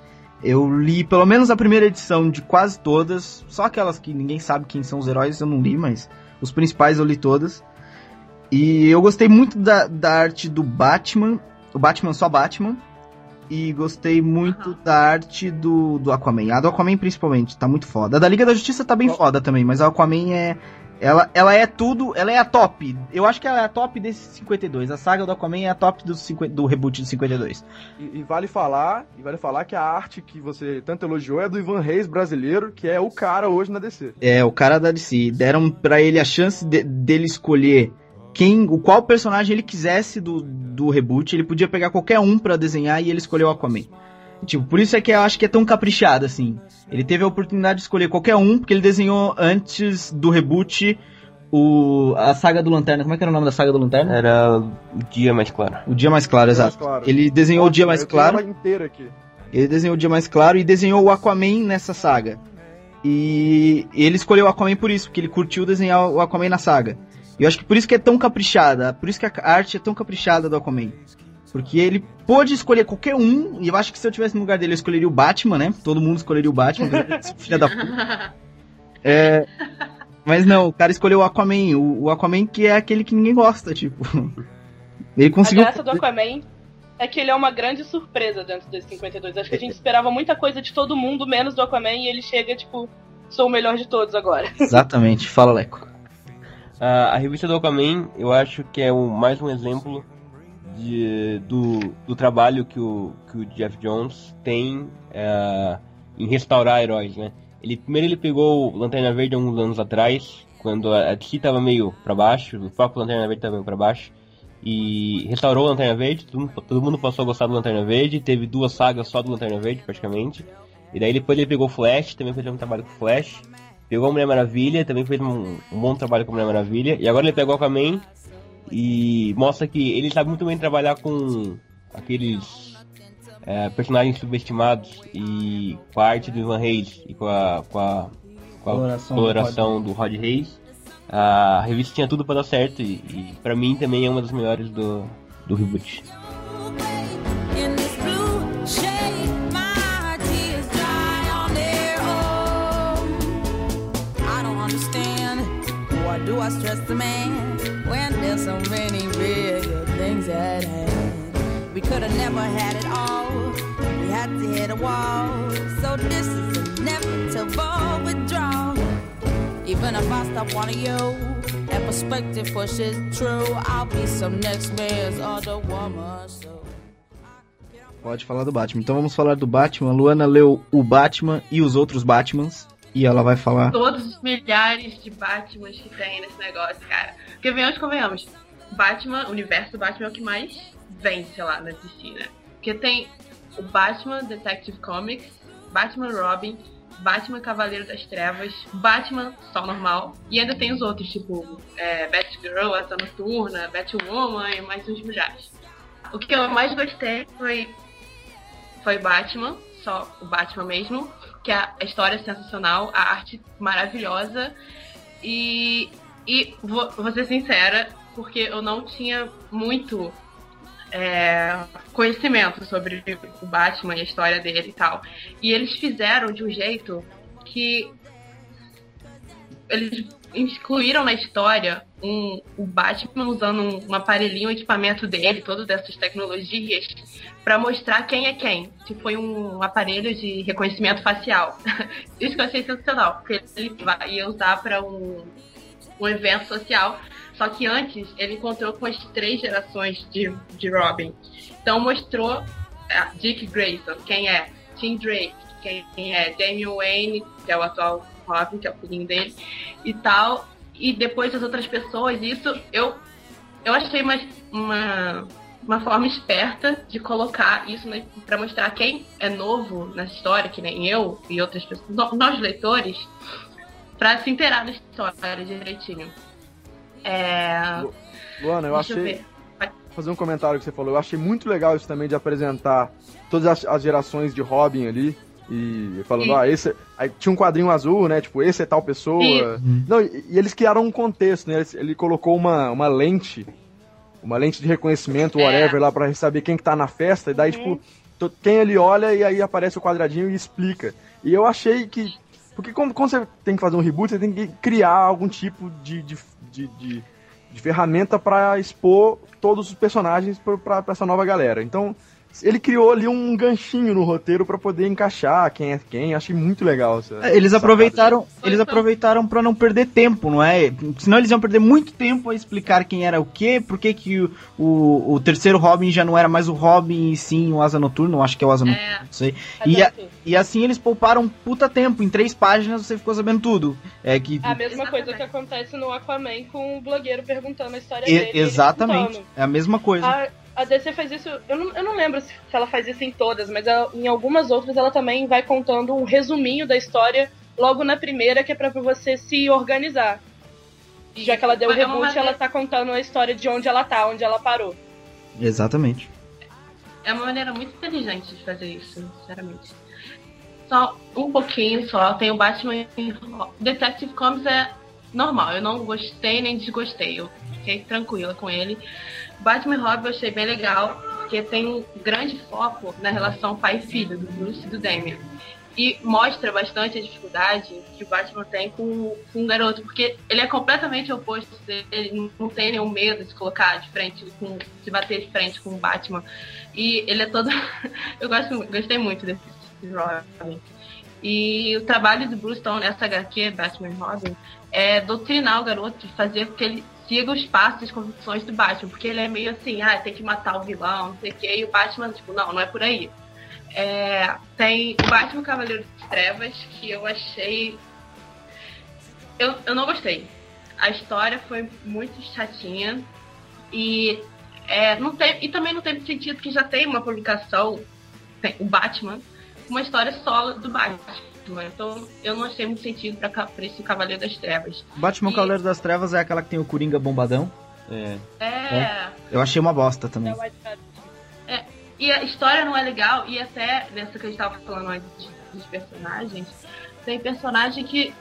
Eu li pelo menos a primeira edição de quase todas. Só aquelas que ninguém sabe quem são os heróis eu não li, mas os principais eu li todas. E eu gostei muito da, da arte do Batman. O Batman só Batman. E gostei muito Aham. da arte do, do Aquaman. A do Aquaman principalmente, tá muito foda. A da Liga da Justiça tá bem foda também, mas a Aquaman é. Ela, ela é tudo, ela é a top. Eu acho que ela é a top desse 52. A saga do Aquaman é a top do, 50 do reboot de 52. E, e vale falar, e vale falar que a arte que você tanto elogiou é do Ivan Reis brasileiro, que é o cara hoje na DC. É, o cara da DC. Deram pra ele a chance de- dele escolher quem, o qual personagem ele quisesse do, do reboot. Ele podia pegar qualquer um pra desenhar e ele escolheu o Aquaman. Tipo, por isso é que eu acho que é tão caprichado assim. Ele teve a oportunidade de escolher qualquer um, porque ele desenhou antes do reboot o, a saga do Lanterna. Como é que era o nome da saga do Lanterna? Era o dia mais claro. O Dia Mais Claro, exato. Mais claro. Ele desenhou o Dia Mais Claro. inteira aqui. Ele desenhou o Dia Mais Claro e desenhou o Aquaman nessa saga. E ele escolheu o Aquaman por isso, porque ele curtiu desenhar o Aquaman na saga. E eu acho que por isso que é tão caprichada, por isso que a arte é tão caprichada do Aquaman. Porque ele pôde escolher qualquer um, e eu acho que se eu tivesse no lugar dele, eu escolheria o Batman, né? Todo mundo escolheria o Batman, esse filho da puta. É, mas não, o cara escolheu o Aquaman, o, o Aquaman que é aquele que ninguém gosta, tipo. Ele conseguiu. A graça do Aquaman é que ele é uma grande surpresa dentro desse 52. Acho que a gente esperava muita coisa de todo mundo, menos do Aquaman, e ele chega, tipo, sou o melhor de todos agora. Exatamente, fala Leco. A, a revista do Aquaman, eu acho que é um, mais um exemplo de, do, do trabalho que o, que o Jeff Jones tem é, em restaurar heróis, né? Ele, primeiro ele pegou Lanterna Verde há uns anos atrás, quando a a DC tava meio pra baixo, o próprio Lanterna Verde tava meio pra baixo, e restaurou o Lanterna Verde, todo todo mundo passou a gostar do Lanterna Verde, teve duas sagas só do Lanterna Verde, praticamente, e daí depois ele pegou o Flash, também fez um trabalho com Flash, Pegou a Mulher Maravilha, também fez um, um bom trabalho com a Mulher Maravilha. E agora ele pegou o Aquaman e mostra que ele sabe muito bem trabalhar com aqueles é, personagens subestimados e com a arte do Ivan Reis e com a, com a, com a Coloração coloração, do Rod Reis. A revista tinha tudo pra dar certo e, e pra mim também é uma das melhores do, do reboot. I stress the man when there's so many bigger things at hand? We could have never had it all. We had to hit a wall. So this is inevitable withdrawal. Even if I stop wanting you, that perspective pushes true. I'll be some next man's other woman. So. Pode falar do Batman. Então vamos falar do Batman. Luana leu o Batman e os outros Batmans. E ela vai falar. Todos os milhares de Batmans que tem nesse negócio, cara. Porque venhamos convenhamos. Batman, o universo do Batman é o que mais vence lá na DC, né? Porque tem o Batman Detective Comics, Batman Robin, Batman Cavaleiro das Trevas, Batman só normal, e ainda tem os outros, tipo é, Batgirl, Asa Noturna, Batwoman e mais uns milhares. O que eu mais gostei foi, foi Batman, só o Batman mesmo, que a história é sensacional, a arte maravilhosa, e, e vou, vou ser sincera, porque eu não tinha muito é, conhecimento sobre o Batman e a história dele e tal. E eles fizeram de um jeito que eles incluíram na história um, o Batman usando um, um aparelhinho, um equipamento dele, todas dessas tecnologias, para mostrar quem é quem. Se foi um aparelho de reconhecimento facial. Isso que eu achei sensacional, porque ele ia usar para um, um evento social. Só que antes ele encontrou com as três gerações de, de Robin. Então mostrou a Dick Grayson, quem é, Tim Drake, quem é Damian Wayne, que é o atual Robin, que é o filhinho dele, e tal. E depois as outras pessoas, isso eu, eu achei uma, uma, uma forma esperta de colocar isso né, pra mostrar quem é novo na história, que nem eu e outras pessoas, nós leitores, pra se inteirar da história direitinho. É. Luana, eu deixa achei. ver. fazer um comentário que você falou. Eu achei muito legal isso também de apresentar todas as, as gerações de Robin ali. E falando, Isso. ah, esse. Aí tinha um quadrinho azul, né? Tipo, esse é tal pessoa. Isso. Não, e, e eles criaram um contexto, né? Ele, ele colocou uma, uma lente. Uma lente de reconhecimento, É. whatever, lá pra saber quem que tá na festa. E daí, tipo, to- quem ele olha e aí aparece o quadradinho e explica. E eu achei que. Porque quando, quando você tem que fazer um reboot, você tem que criar algum tipo de, de, de, de, de ferramenta pra expor todos os personagens pra essa nova galera. Então, ele criou ali um ganchinho no roteiro pra poder encaixar quem é quem. Achei muito legal. Essa, É, Eles essa aproveitaram, eles só- aproveitaram para não perder tempo, não é? Senão eles iam perder muito tempo a explicar quem era o quê, por que que o, o, o terceiro Robin já não era mais o Robin e sim o Asa Noturno, acho que é o Asa Noturno, É, não sei. E, a- e assim eles pouparam puta tempo, em três páginas você ficou sabendo tudo. É que A mesma Exatamente. coisa que acontece no Aquaman com o blogueiro perguntando a história e- dele. ele exatamente, é a mesma coisa. A, a DC faz isso, eu não, eu não lembro se ela faz isso em todas, mas ela- em algumas outras ela também vai contando um resuminho da história logo na primeira, que é pra você se organizar. Já que ela deu o reboot, maneira- ela tá contando a história de onde ela tá, onde ela parou. Exatamente. é uma maneira muito inteligente de fazer isso, sinceramente. Só um pouquinho só, tem o Batman Ro- Detective Comics é normal, eu não gostei nem desgostei, eu fiquei tranquila com ele. Batman Robin eu achei bem legal, porque tem um grande foco na relação pai e filho, do Bruce e do Damian. E mostra bastante a dificuldade que o Batman tem com, com o garoto, porque ele é completamente oposto dele, não tem nenhum medo de se colocar de frente, com, de bater de frente com o Batman. E ele é todo. Eu gosto, gostei muito desse Robin. E o trabalho do Bruce Stone nessa HQ, Batman Robin, é doutrinar o garoto fazer com que ele siga os passos as convicções do Batman. Porque ele é meio assim, ah, tem que matar o vilão, não sei o quê. E o Batman, tipo, não, não é por aí. É, tem o Batman Cavaleiro das Trevas, que eu achei. Eu, eu não gostei. A história foi muito chatinha. E, é, não tem, e também não teve sentido que já tem uma publicação, tem o Batman, uma história solo do Batman. Então eu não achei muito sentido pra, pra esse Cavaleiro das Trevas. Batman E- Cavaleiro das Trevas é aquela que tem o Coringa bombadão. É. É. Eu achei uma bosta também. É o Cat. E a história não é legal, e até nessa que a gente tava falando antes dos personagens, tem personagem que.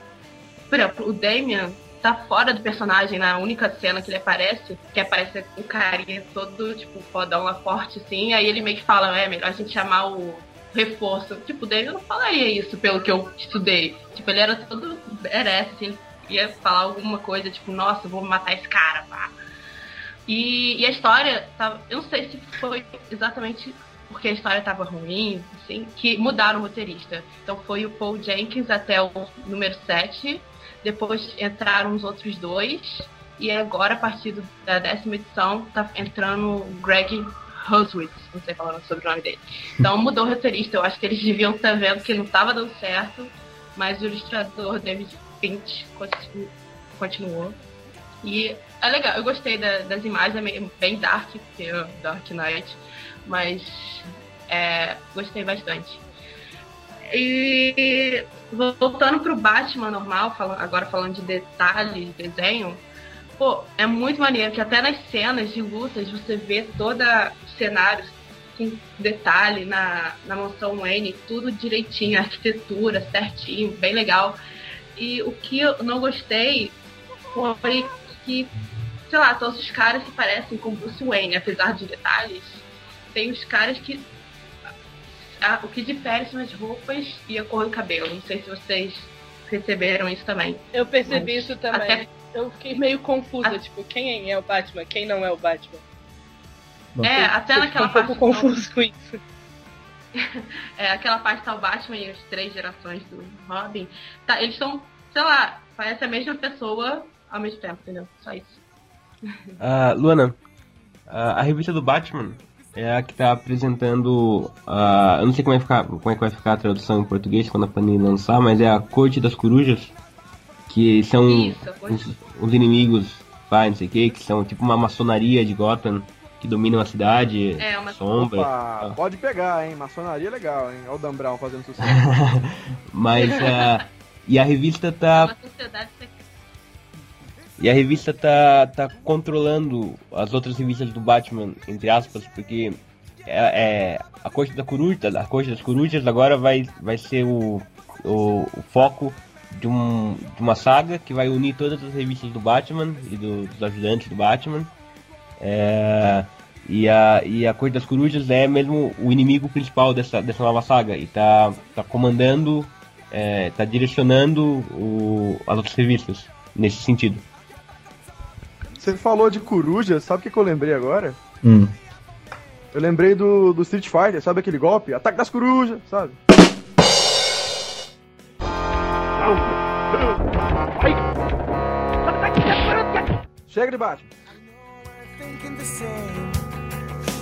Por exemplo, o Damian tá fora do personagem na única cena que ele aparece, que aparece um carinha todo, tipo, fodão lá forte, assim, aí ele meio que fala, é melhor a gente chamar o reforço. Tipo, o Damian não falaria isso pelo que eu estudei. Tipo, ele era todo badass, assim, ia falar alguma coisa, tipo, nossa, eu vou matar esse cara, pá. E, e a história tava. Eu não sei se foi exatamente porque a história tava ruim, assim, que mudaram o roteirista. Então foi o Paul Jenkins até o número 7, depois entraram os outros dois, e agora, a partir da décima edição, tá entrando o Greg Huswitz, não sei falar o nome dele. Então mudou o roteirista, eu acho que eles deviam estar vendo que não tava dando certo, mas o ilustrador David Finch continu- continuou. E é legal, eu gostei da- das imagens, é bem dark, porque é Dark Knight, mas é, gostei bastante. E voltando pro Batman normal, agora falando de detalhes, desenho, pô, é muito maneiro que até nas cenas de lutas você vê todo o cenário com detalhe na, na mansão Wayne, tudo direitinho, a arquitetura certinho, bem legal. E o que eu não gostei foi que, sei lá, todos os caras se parecem com Bruce Wayne, apesar de detalhes. Tem os caras que. ah, o que difere são as roupas e a cor do cabelo. Não sei se vocês perceberam isso também. Eu percebi Mas isso também. até- Eu fiquei meio confusa, Ah. tipo, quem é o Batman, quem não é o Batman. Bom. É, até Eu naquela fiquei um pouco parte. confuso com isso. É, aquela parte tá o Batman e as três gerações do Robin. Tá, eles são, sei lá, parece a mesma pessoa ao mesmo tempo, entendeu? Só isso. Ah, Luana, a, a revista do Batman é a que tá apresentando. ah, eu não sei como, é ficar, como é que vai ficar a tradução em português quando a Panini lançar, mas é a Corte das Corujas, que são Isso, os, os inimigos, pá, não sei o que, que são tipo uma maçonaria de Gotham. que dominam a cidade, É, uma- sombra. Opa, pode pegar, hein? Maçonaria é legal, hein? Olha o Dan Brown fazendo sucesso. Mas ah, e a revista É tá uma sociedade secreta. e a revista tá tá controlando as outras revistas do Batman entre aspas porque é, é, a corte da coruja, a corte das corujas agora vai vai ser o, o, o foco de, um, de uma saga que vai unir todas as revistas do Batman e do- dos ajudantes do Batman. É, e, a, e a Corte das Corujas é mesmo o inimigo principal dessa, dessa nova saga. E tá, tá comandando, é, tá direcionando o, as outras revistas nesse sentido. Você falou de coruja, sabe o que, que eu lembrei agora? Hum. Eu lembrei do, do Street Fighter, sabe aquele golpe? Ataque das corujas, sabe? Chega de Batman.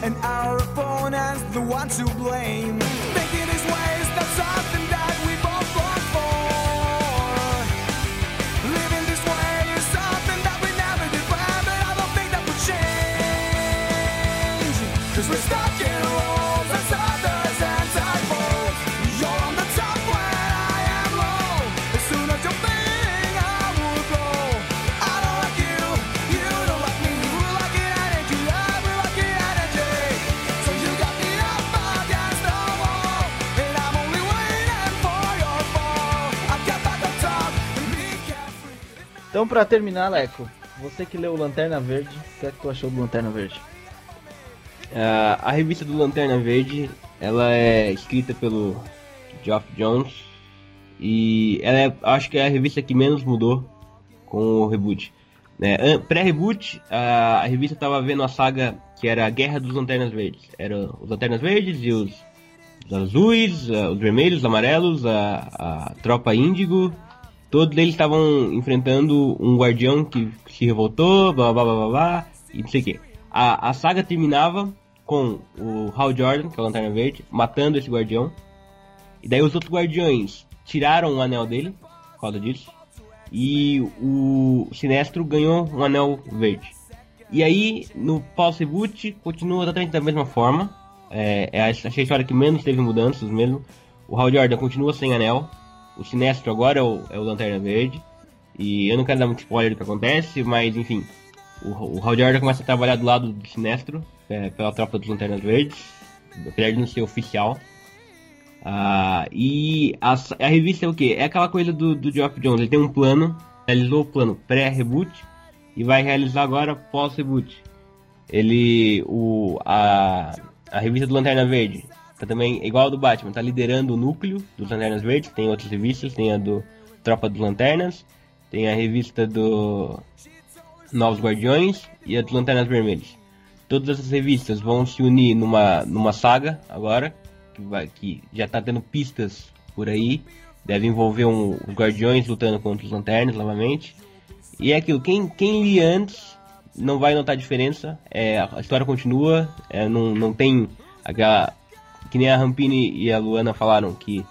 And our opponent's the one to blame. Thinking his ways, that's something Então, pra terminar, Leco, você que leu Lanterna Verde, o que é que tu achou do Lanterna Verde? Ah, a revista do Lanterna Verde, ela é escrita pelo Geoff Jones e ela é, acho que é a revista que menos mudou com o reboot. Né? Pré-reboot, a, a revista estava vendo a saga que era a Guerra dos Lanternas Verdes. Eram os Lanternas Verdes e os, os azuis, ah, os vermelhos, os amarelos, a, a tropa índigo. Todos eles estavam enfrentando um guardião que se revoltou, blá blá blá blá blá, e não sei o que. A, a saga terminava com o Hal Jordan, que é o Lanterna Verde, matando esse guardião. E daí os outros guardiões tiraram o anel dele, por causa disso. E o Sinestro ganhou um anel verde. E aí, no pós-reboot, continua exatamente da mesma forma. É, é a, a história que menos teve mudanças mesmo. O Hal Jordan continua sem anel. O Sinestro agora é o, é o Lanterna Verde. E eu não quero dar muito spoiler do que acontece, mas enfim. O, o Hal Jordan começa a trabalhar do lado do Sinestro, é, pela tropa dos Lanternas Verdes. Apesar de não ser oficial. Ah, e a, a revista é o que? É aquela coisa do, do Geoff Jones. Ele tem um plano, realizou o plano pré-reboot e vai realizar agora pós-reboot. Ele, o, a, a revista do Lanterna Verde, tá também igual ao do Batman, tá liderando o núcleo dos Lanternas Verdes. Tem outras revistas, tem a do Tropa dos Lanternas, tem a revista do Novos Guardiões e a dos Lanternas Vermelhas. Todas essas revistas vão se unir numa, numa saga agora, que, vai, que já tá tendo pistas por aí. Deve envolver um, os Guardiões lutando contra os Lanternas novamente. E é aquilo, quem, quem lia antes não vai notar diferença. É, a história continua, é, não, não tem aquela. Que nem a Rampini e a Luana falaram que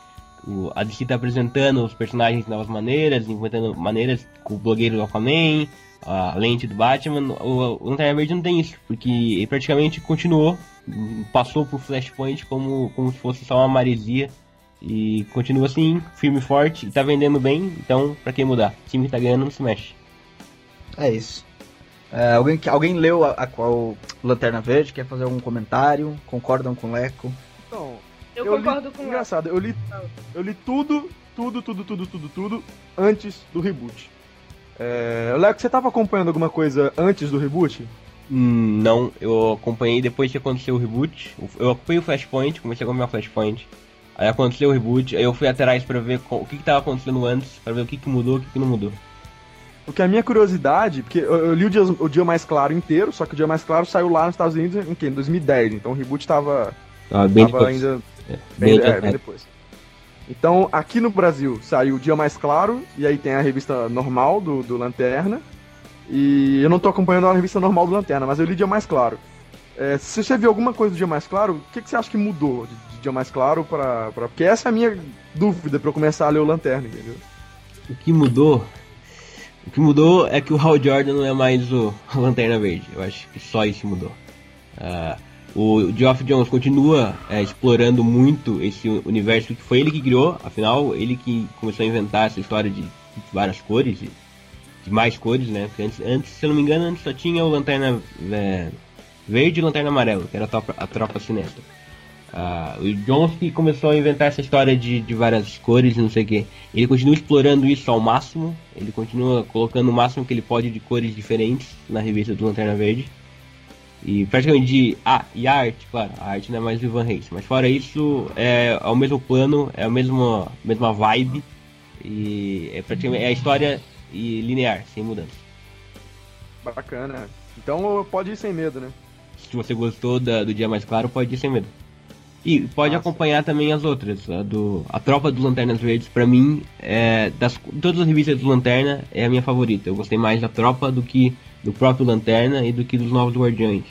o, a DC tá apresentando os personagens de novas maneiras, inventando maneiras com o blogueiro do Aquaman, a lente do Batman. O, o Lanterna Verde não tem isso, porque ele praticamente continuou, passou por Flashpoint como, como se fosse só uma maresia. E continua assim, firme e forte, e tá vendendo bem, então pra que mudar? O time que tá ganhando não se mexe. É isso. É, alguém, alguém leu a qual Lanterna Verde? Quer fazer algum comentário? Concordam com o Leco? Eu, li- concordo com o Engraçado, eu li, eu li tudo, tudo, tudo, tudo, tudo, tudo antes do reboot. É, Leco, você tava acompanhando alguma coisa antes do reboot? Hum, Não, eu acompanhei depois que aconteceu o reboot. Eu acompanhei o Flashpoint, comecei a acompanhar o Flashpoint. Aí aconteceu o reboot, aí eu fui atrás pra ver o que, que tava acontecendo antes, pra ver o que, que mudou, o que, que não mudou. Porque a minha curiosidade, porque eu, eu li o dia, o dia Mais Claro inteiro, só que o Dia Mais Claro saiu lá nos Estados Unidos em, quê? em 2010, então o reboot tava, Tava bem tava depois. ainda É, bem, é, bem depois. Então, aqui no Brasil saiu o Dia Mais Claro, e aí tem a revista normal do, do Lanterna. E eu não tô acompanhando a revista normal do Lanterna, mas eu li Dia Mais Claro. É, se você viu alguma coisa do Dia Mais Claro, o que, que você acha que mudou de, de Dia Mais Claro pra, pra. Porque essa é a minha dúvida pra eu começar a ler o Lanterna, entendeu? O que mudou? O que mudou é que o Hal Jordan não é mais o Lanterna Verde. Eu acho que só isso mudou. Ah, o Geoff Jones continua é, explorando muito esse universo que foi ele que criou, afinal, ele que começou a inventar essa história de, de várias cores, de, de mais cores, né? Porque antes, antes, se eu não me engano, antes só tinha o Lanterna é, Verde e Lanterna Amarelo, que era a tropa, a tropa sinistra. Ah, o Jones que começou a inventar essa história de, de várias cores e não sei o que. Ele continua explorando isso ao máximo, ele continua colocando o máximo que ele pode de cores diferentes na revista do Lanterna Verde. E praticamente de. Ah, e a arte, claro, a arte não é mais do Ivan Reis. Mas fora isso, é, é o mesmo plano, é a mesma, mesma vibe. E é praticamente é a história e linear, sem mudança. Bacana. Então pode ir sem medo, né? Se você gostou da- do Dia Mais Claro, pode ir sem medo. E pode Nossa. acompanhar também as outras. A, do, a Tropa dos Lanternas Verdes, pra mim, é, das todas as revistas do Lanterna, é a minha favorita. Eu gostei mais da Tropa do que do próprio Lanterna e do que dos Novos Guardiões.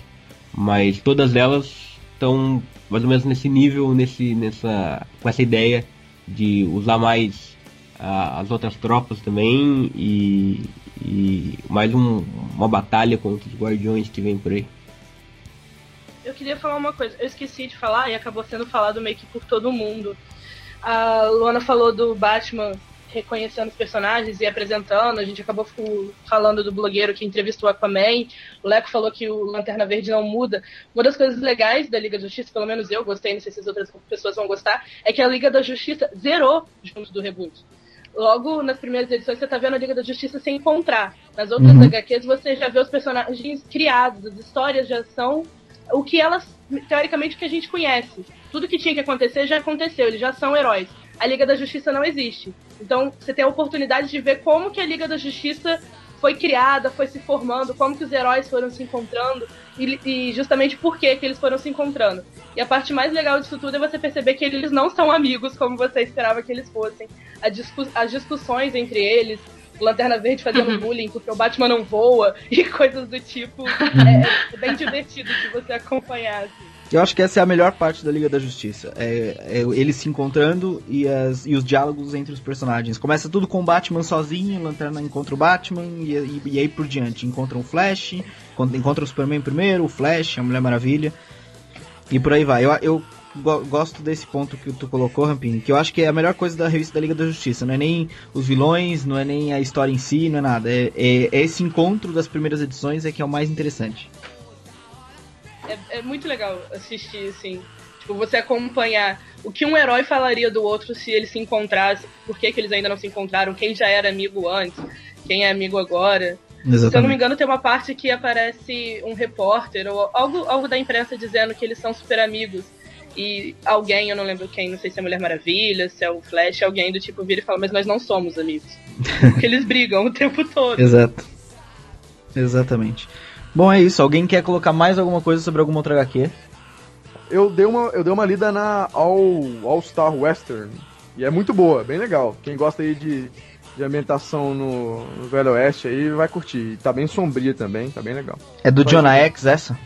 Mas todas elas estão mais ou menos nesse nível, nesse, nessa, com essa ideia de usar mais as outras tropas também e, e mais um- uma batalha contra os Guardiões que vem por aí. Eu queria falar uma coisa, eu esqueci de falar e acabou sendo falado meio que por todo mundo. A Luana falou do Batman reconhecendo os personagens e apresentando, a gente acabou falando do blogueiro que entrevistou o Aquaman, o Leco falou que o Lanterna Verde não muda. Uma das coisas legais da Liga da Justiça, pelo menos eu gostei, não sei se as outras pessoas vão gostar, é que a Liga da Justiça zerou junto do reboot. Logo nas primeiras edições você tá vendo a Liga da Justiça se encontrar. Nas outras Uhum. HQs você já vê os personagens criados, as histórias já são o que elas, teoricamente, o que a gente conhece. Tudo que tinha que acontecer já aconteceu, eles já são heróis. A Liga da Justiça não existe. Então você tem a oportunidade de ver como que a Liga da Justiça foi criada, foi se formando, como que os heróis foram se encontrando e, e justamente por que que eles foram se encontrando. E a parte mais legal disso tudo é você perceber que eles não são amigos como você esperava que eles fossem. Discu- as discussões entre eles, o Lanterna Verde fazendo bullying porque o Batman não voa e coisas do tipo. É, é bem divertido de você acompanhar. assim. Eu acho que essa é a melhor parte da Liga da Justiça. É, é eles se encontrando e, as, e os diálogos entre os personagens. Começa tudo com o Batman sozinho, Lanterna encontra o Batman e, e- e aí por diante. Encontram o Flash, encont- encontram o Superman primeiro, o Flash, a Mulher Maravilha. E por aí vai. Eu, eu go- gosto desse ponto que tu colocou, Rampini, que eu acho que é a melhor coisa da revista da Liga da Justiça. Não é nem os vilões, não é nem a história em si, não é nada. É, é- é esse encontro das primeiras edições é que é o mais interessante. É, é muito legal assistir, assim. Tipo, você acompanhar o que um herói falaria do outro se eles se encontrassem, por que, que eles ainda não se encontraram, quem já era amigo antes, quem é amigo agora. Se eu não me Exatamente. engano, tem uma parte que aparece um repórter ou algo, algo da imprensa dizendo que eles são super amigos. E alguém, eu não lembro quem, não sei se é Mulher Maravilha, se é o Flash, alguém do tipo vira e fala, mas nós não somos amigos. Porque eles brigam o tempo todo. Exato. Exatamente. Bom, é isso. Alguém quer colocar mais alguma coisa sobre alguma outra HQ? Eu dei uma, eu dei uma lida na All, All Star Western. E é muito boa, bem legal. Quem gosta aí de, de ambientação no, no Velho Oeste aí vai curtir. E tá bem sombria também, tá bem legal. É do Jonah ir. X essa?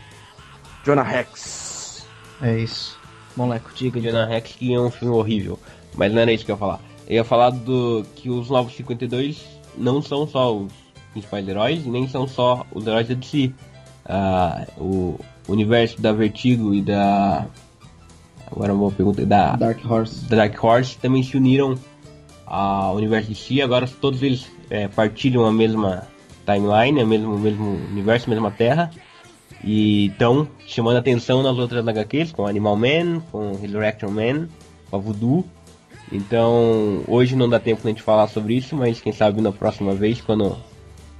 Jonah Rex. É isso. Moleque, diga de Jonah Rex que é um filme horrível. Mas não era isso que eu ia falar. Eu ia falar do que os Novos 52 não são só os principais heróis, e nem são só os heróis da DC. Ah, o universo da Vertigo e da. Agora uma pergunta. Da, Dark Horse. da Dark Horse também se uniram ao universo de si. Agora todos eles é, partilham a mesma timeline, o mesmo, mesmo universo, a mesma terra. E estão chamando atenção nas outras HQs, com Animal Man, com Resurrection Man, com a Voodoo. Então, hoje não dá tempo pra gente falar sobre isso, mas quem sabe na próxima vez, quando,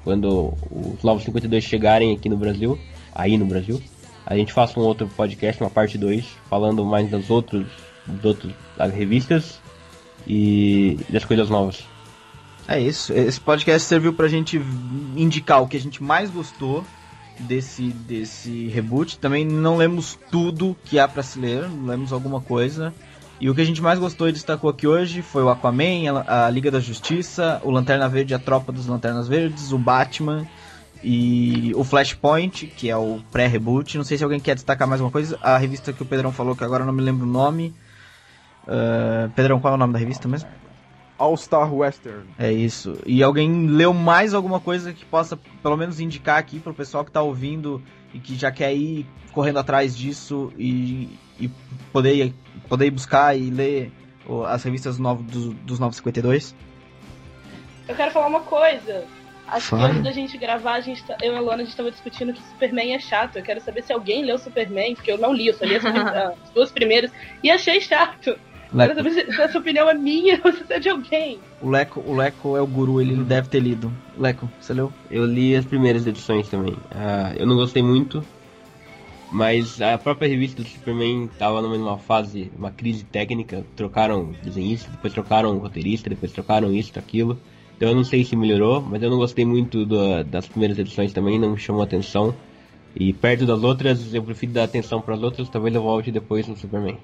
quando os Novos 52 chegarem aqui no Brasil, aí no Brasil, a gente faça um outro podcast, uma parte 2, falando mais das outras, das revistas e das coisas novas. É isso. Esse podcast serviu pra gente indicar o que a gente mais gostou desse, desse reboot. Também não lemos tudo que há pra se ler, lemos alguma coisa. E o que a gente mais gostou e destacou aqui hoje foi o Aquaman, a, Liga da Justiça, o Lanterna Verde, a Tropa dos Lanternas Verdes, o Batman e o Flashpoint, que é o pré-reboot. Não sei se alguém quer destacar mais uma coisa. A revista que o Pedrão falou, que agora eu não me lembro o nome. Ah, Pedrão, qual é o nome da revista mesmo? All Star Western. É isso. E alguém leu mais alguma coisa que possa, pelo menos, indicar aqui pro pessoal que tá ouvindo e que já quer ir correndo atrás disso e, e poder, poder ir buscar e ler as revistas novo, dos, dos 952? Eu quero falar uma coisa. Acho Fala. que antes da gente gravar, a gente tá- eu e a Luana, a gente tava discutindo que Superman é chato. Eu quero saber se alguém leu Superman, porque eu não li, eu só li as, as duas primeiras e achei chato. Quero Leco, saber se, se essa opinião é minha ou se é de alguém. o, Leco, o Leco é o guru, ele deve ter lido. Leco, você leu? Eu li as primeiras edições também. Ah, eu não gostei muito, mas a própria revista do Superman tava numa fase, uma crise técnica. Trocaram desenhista, depois trocaram roteirista, depois trocaram isso, aquilo. Então eu não sei se melhorou, mas eu não gostei muito do- das primeiras edições também, não me chamou atenção. E perto das outras, eu prefiro dar atenção para as outras, talvez eu volte depois no Superman.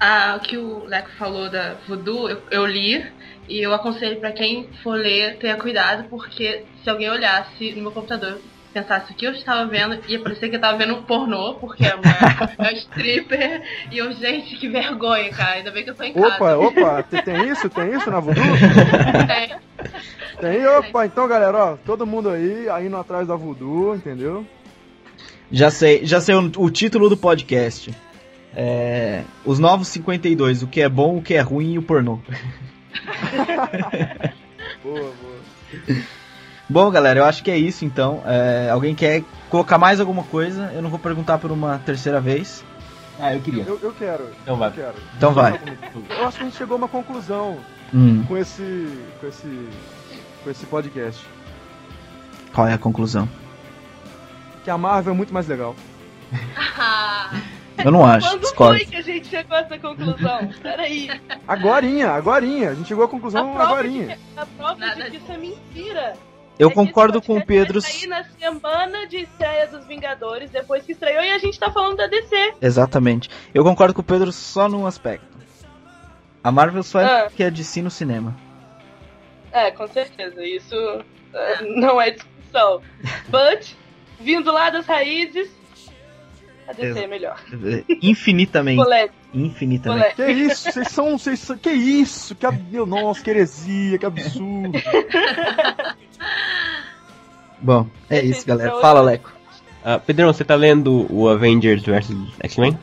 Ah, o que o Leco falou da Voodoo, eu, eu li e eu aconselho pra quem for ler, tenha cuidado, porque se alguém olhasse no meu computador pensasse o que eu estava vendo, ia parecer que eu estava vendo um pornô, porque é uma, é uma stripper, e eu, gente, que vergonha, cara, ainda bem que eu tô em casa. Opa, opa, tem, tem isso? Tem isso na Voodoo? É, Tem, opa, então galera, ó, todo mundo aí, aí indo atrás da Voodoo, entendeu? Já sei, já sei o, o título do podcast. É, os Novos 52, o que é bom, o que é ruim e o pornô. Boa, boa. Bom, galera, eu acho que é isso então. É, alguém quer colocar mais alguma coisa? Eu não vou perguntar por uma terceira vez. Ah, eu queria. Eu, eu quero, Então eu vai. quero. Então vai. Eu acho que a gente chegou a uma conclusão Hum, com esse, com esse, com esse podcast. qual é a conclusão? Que a Marvel é muito mais legal. Eu não acho, Quando discordo. foi que a gente chegou a essa conclusão? Peraí. Agorinha, agorinha. A gente chegou à conclusão A prova agorinha. A prova de que isso é mentira. Eu É concordo com o Pedro. vai sair na semana de estreia dos Vingadores, depois que estreou, e a gente tá falando da DC. Exatamente. Eu concordo com o Pedro só num aspecto. A Marvel só é Ah. que é de si no cinema. É, com certeza. Isso é, não é discussão. But, vindo lá das raízes, a DC é melhor. Infinitamente. Infinitamente. Que isso, vocês são, vocês são, que isso, que, ab- nossa, que heresia, que absurdo. Bom, é isso, galera. é o- Fala, Leco. Ah, Pedrão, você tá lendo o Avengers vs X-Men?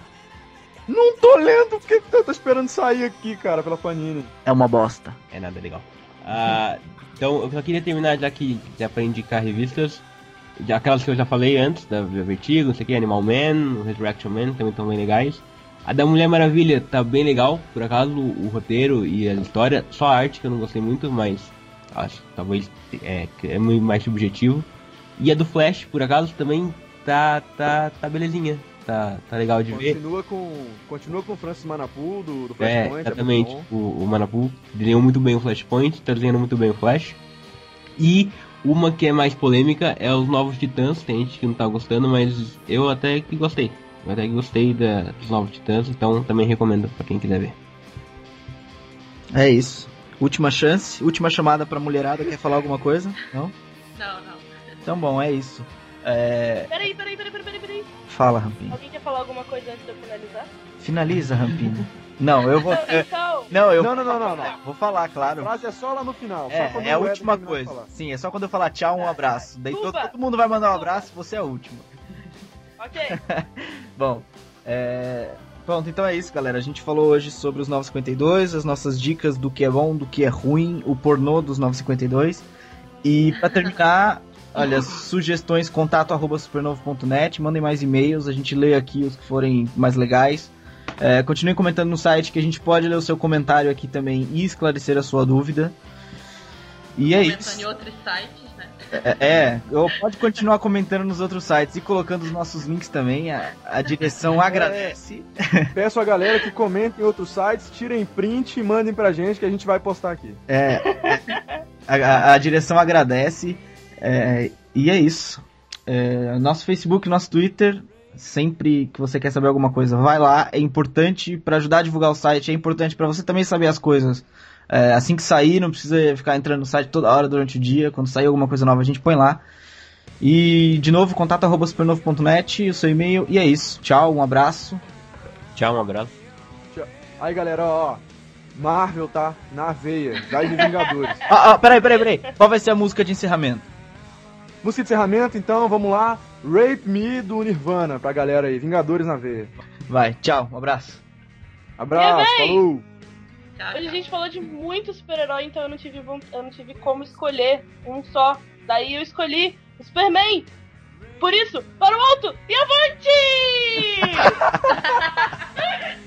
Não tô lendo porque eu tô esperando sair aqui, cara, pela Panini. É uma bosta. É nada legal. Ah, então, eu só queria terminar já que já pra indicar revistas. Já, aquelas que eu já falei antes, da Vertigo, não sei o que, Animal Man, Resurrection Man, também estão bem legais. A da Mulher Maravilha tá bem legal, por acaso, o, o roteiro e a história. Só a arte que eu não gostei muito, mas acho que talvez é, é muito mais subjetivo. E a do Flash, por acaso, também tá, tá, tá belezinha. Tá, tá legal de ver. Continua com, continua com o Francis Manapu do, do É, Flashpoint. muito exatamente. bom. o, o Manapu desenhou muito bem o Flashpoint, tá desenhando muito bem o Flash. E uma que é mais polêmica é os Novos Titãs. Tem gente que não tá gostando, mas eu até que gostei. Eu até que gostei da, dos Novos Titãs, então também recomendo pra quem quiser ver. É isso. Última chance, última chamada pra mulherada. Quer falar alguma coisa? Não? não, não. Então, bom, é isso. É... Peraí, peraí, peraí, peraí, peraí. Fala, Rampini. Alguém quer falar alguma coisa antes de eu finalizar? Finaliza, Rampini. Não, eu vou. eu- Então, Não, eu Não, não, não, não, não. vou falar, A claro. frase é só lá no final. É, é a última coisa. Sim, é só quando eu falar tchau, um abraço. Daí todo, todo mundo vai mandar um abraço, você é a última. ok. Bom, é... Pronto, então é isso, galera. A gente falou hoje sobre os 952, as nossas dicas do que é bom, do que é ruim, o pornô dos 952. E pra terminar, olha, sugestões, contato arroba supernovo.net, mandem mais e-mails, a gente lê aqui os que forem mais legais. É, continue comentando no site que a gente pode ler o seu comentário aqui também e esclarecer a sua dúvida. E é isso. em outros sites? É, é, ou pode continuar comentando nos outros sites e colocando os nossos links também. A, a direção agradece. Peço a galera que comentem em outros sites, tirem print e mandem pra gente que a gente vai postar aqui. É, a, a- a direção agradece. é, e é isso. É, nosso Facebook, nosso Twitter. Sempre que você quer saber alguma coisa, vai lá. É importante para ajudar a divulgar o site. É importante para você também saber as coisas. É, assim que sair, não precisa ficar entrando no site toda hora durante o dia. Quando sair alguma coisa nova, a gente põe lá. E de novo, contato arroba supernovo.net, o seu e-mail. E é isso. Tchau, um abraço. Tchau, um abraço. Aí galera, ó, Marvel tá na veia, vai de Vingadores. Ah, ah, peraí, peraí, peraí. Qual vai ser a música de encerramento? Música de encerramento, então, vamos lá. Rape Me do Nirvana pra galera aí. Vingadores na veia. Vai, tchau, um abraço. Abraço, falou! Tchau, Hoje a tchau. gente falou de muito super-herói, então eu não, tive, eu não tive como escolher um só. Daí eu escolhi o Superman. Por isso, para o alto e avante!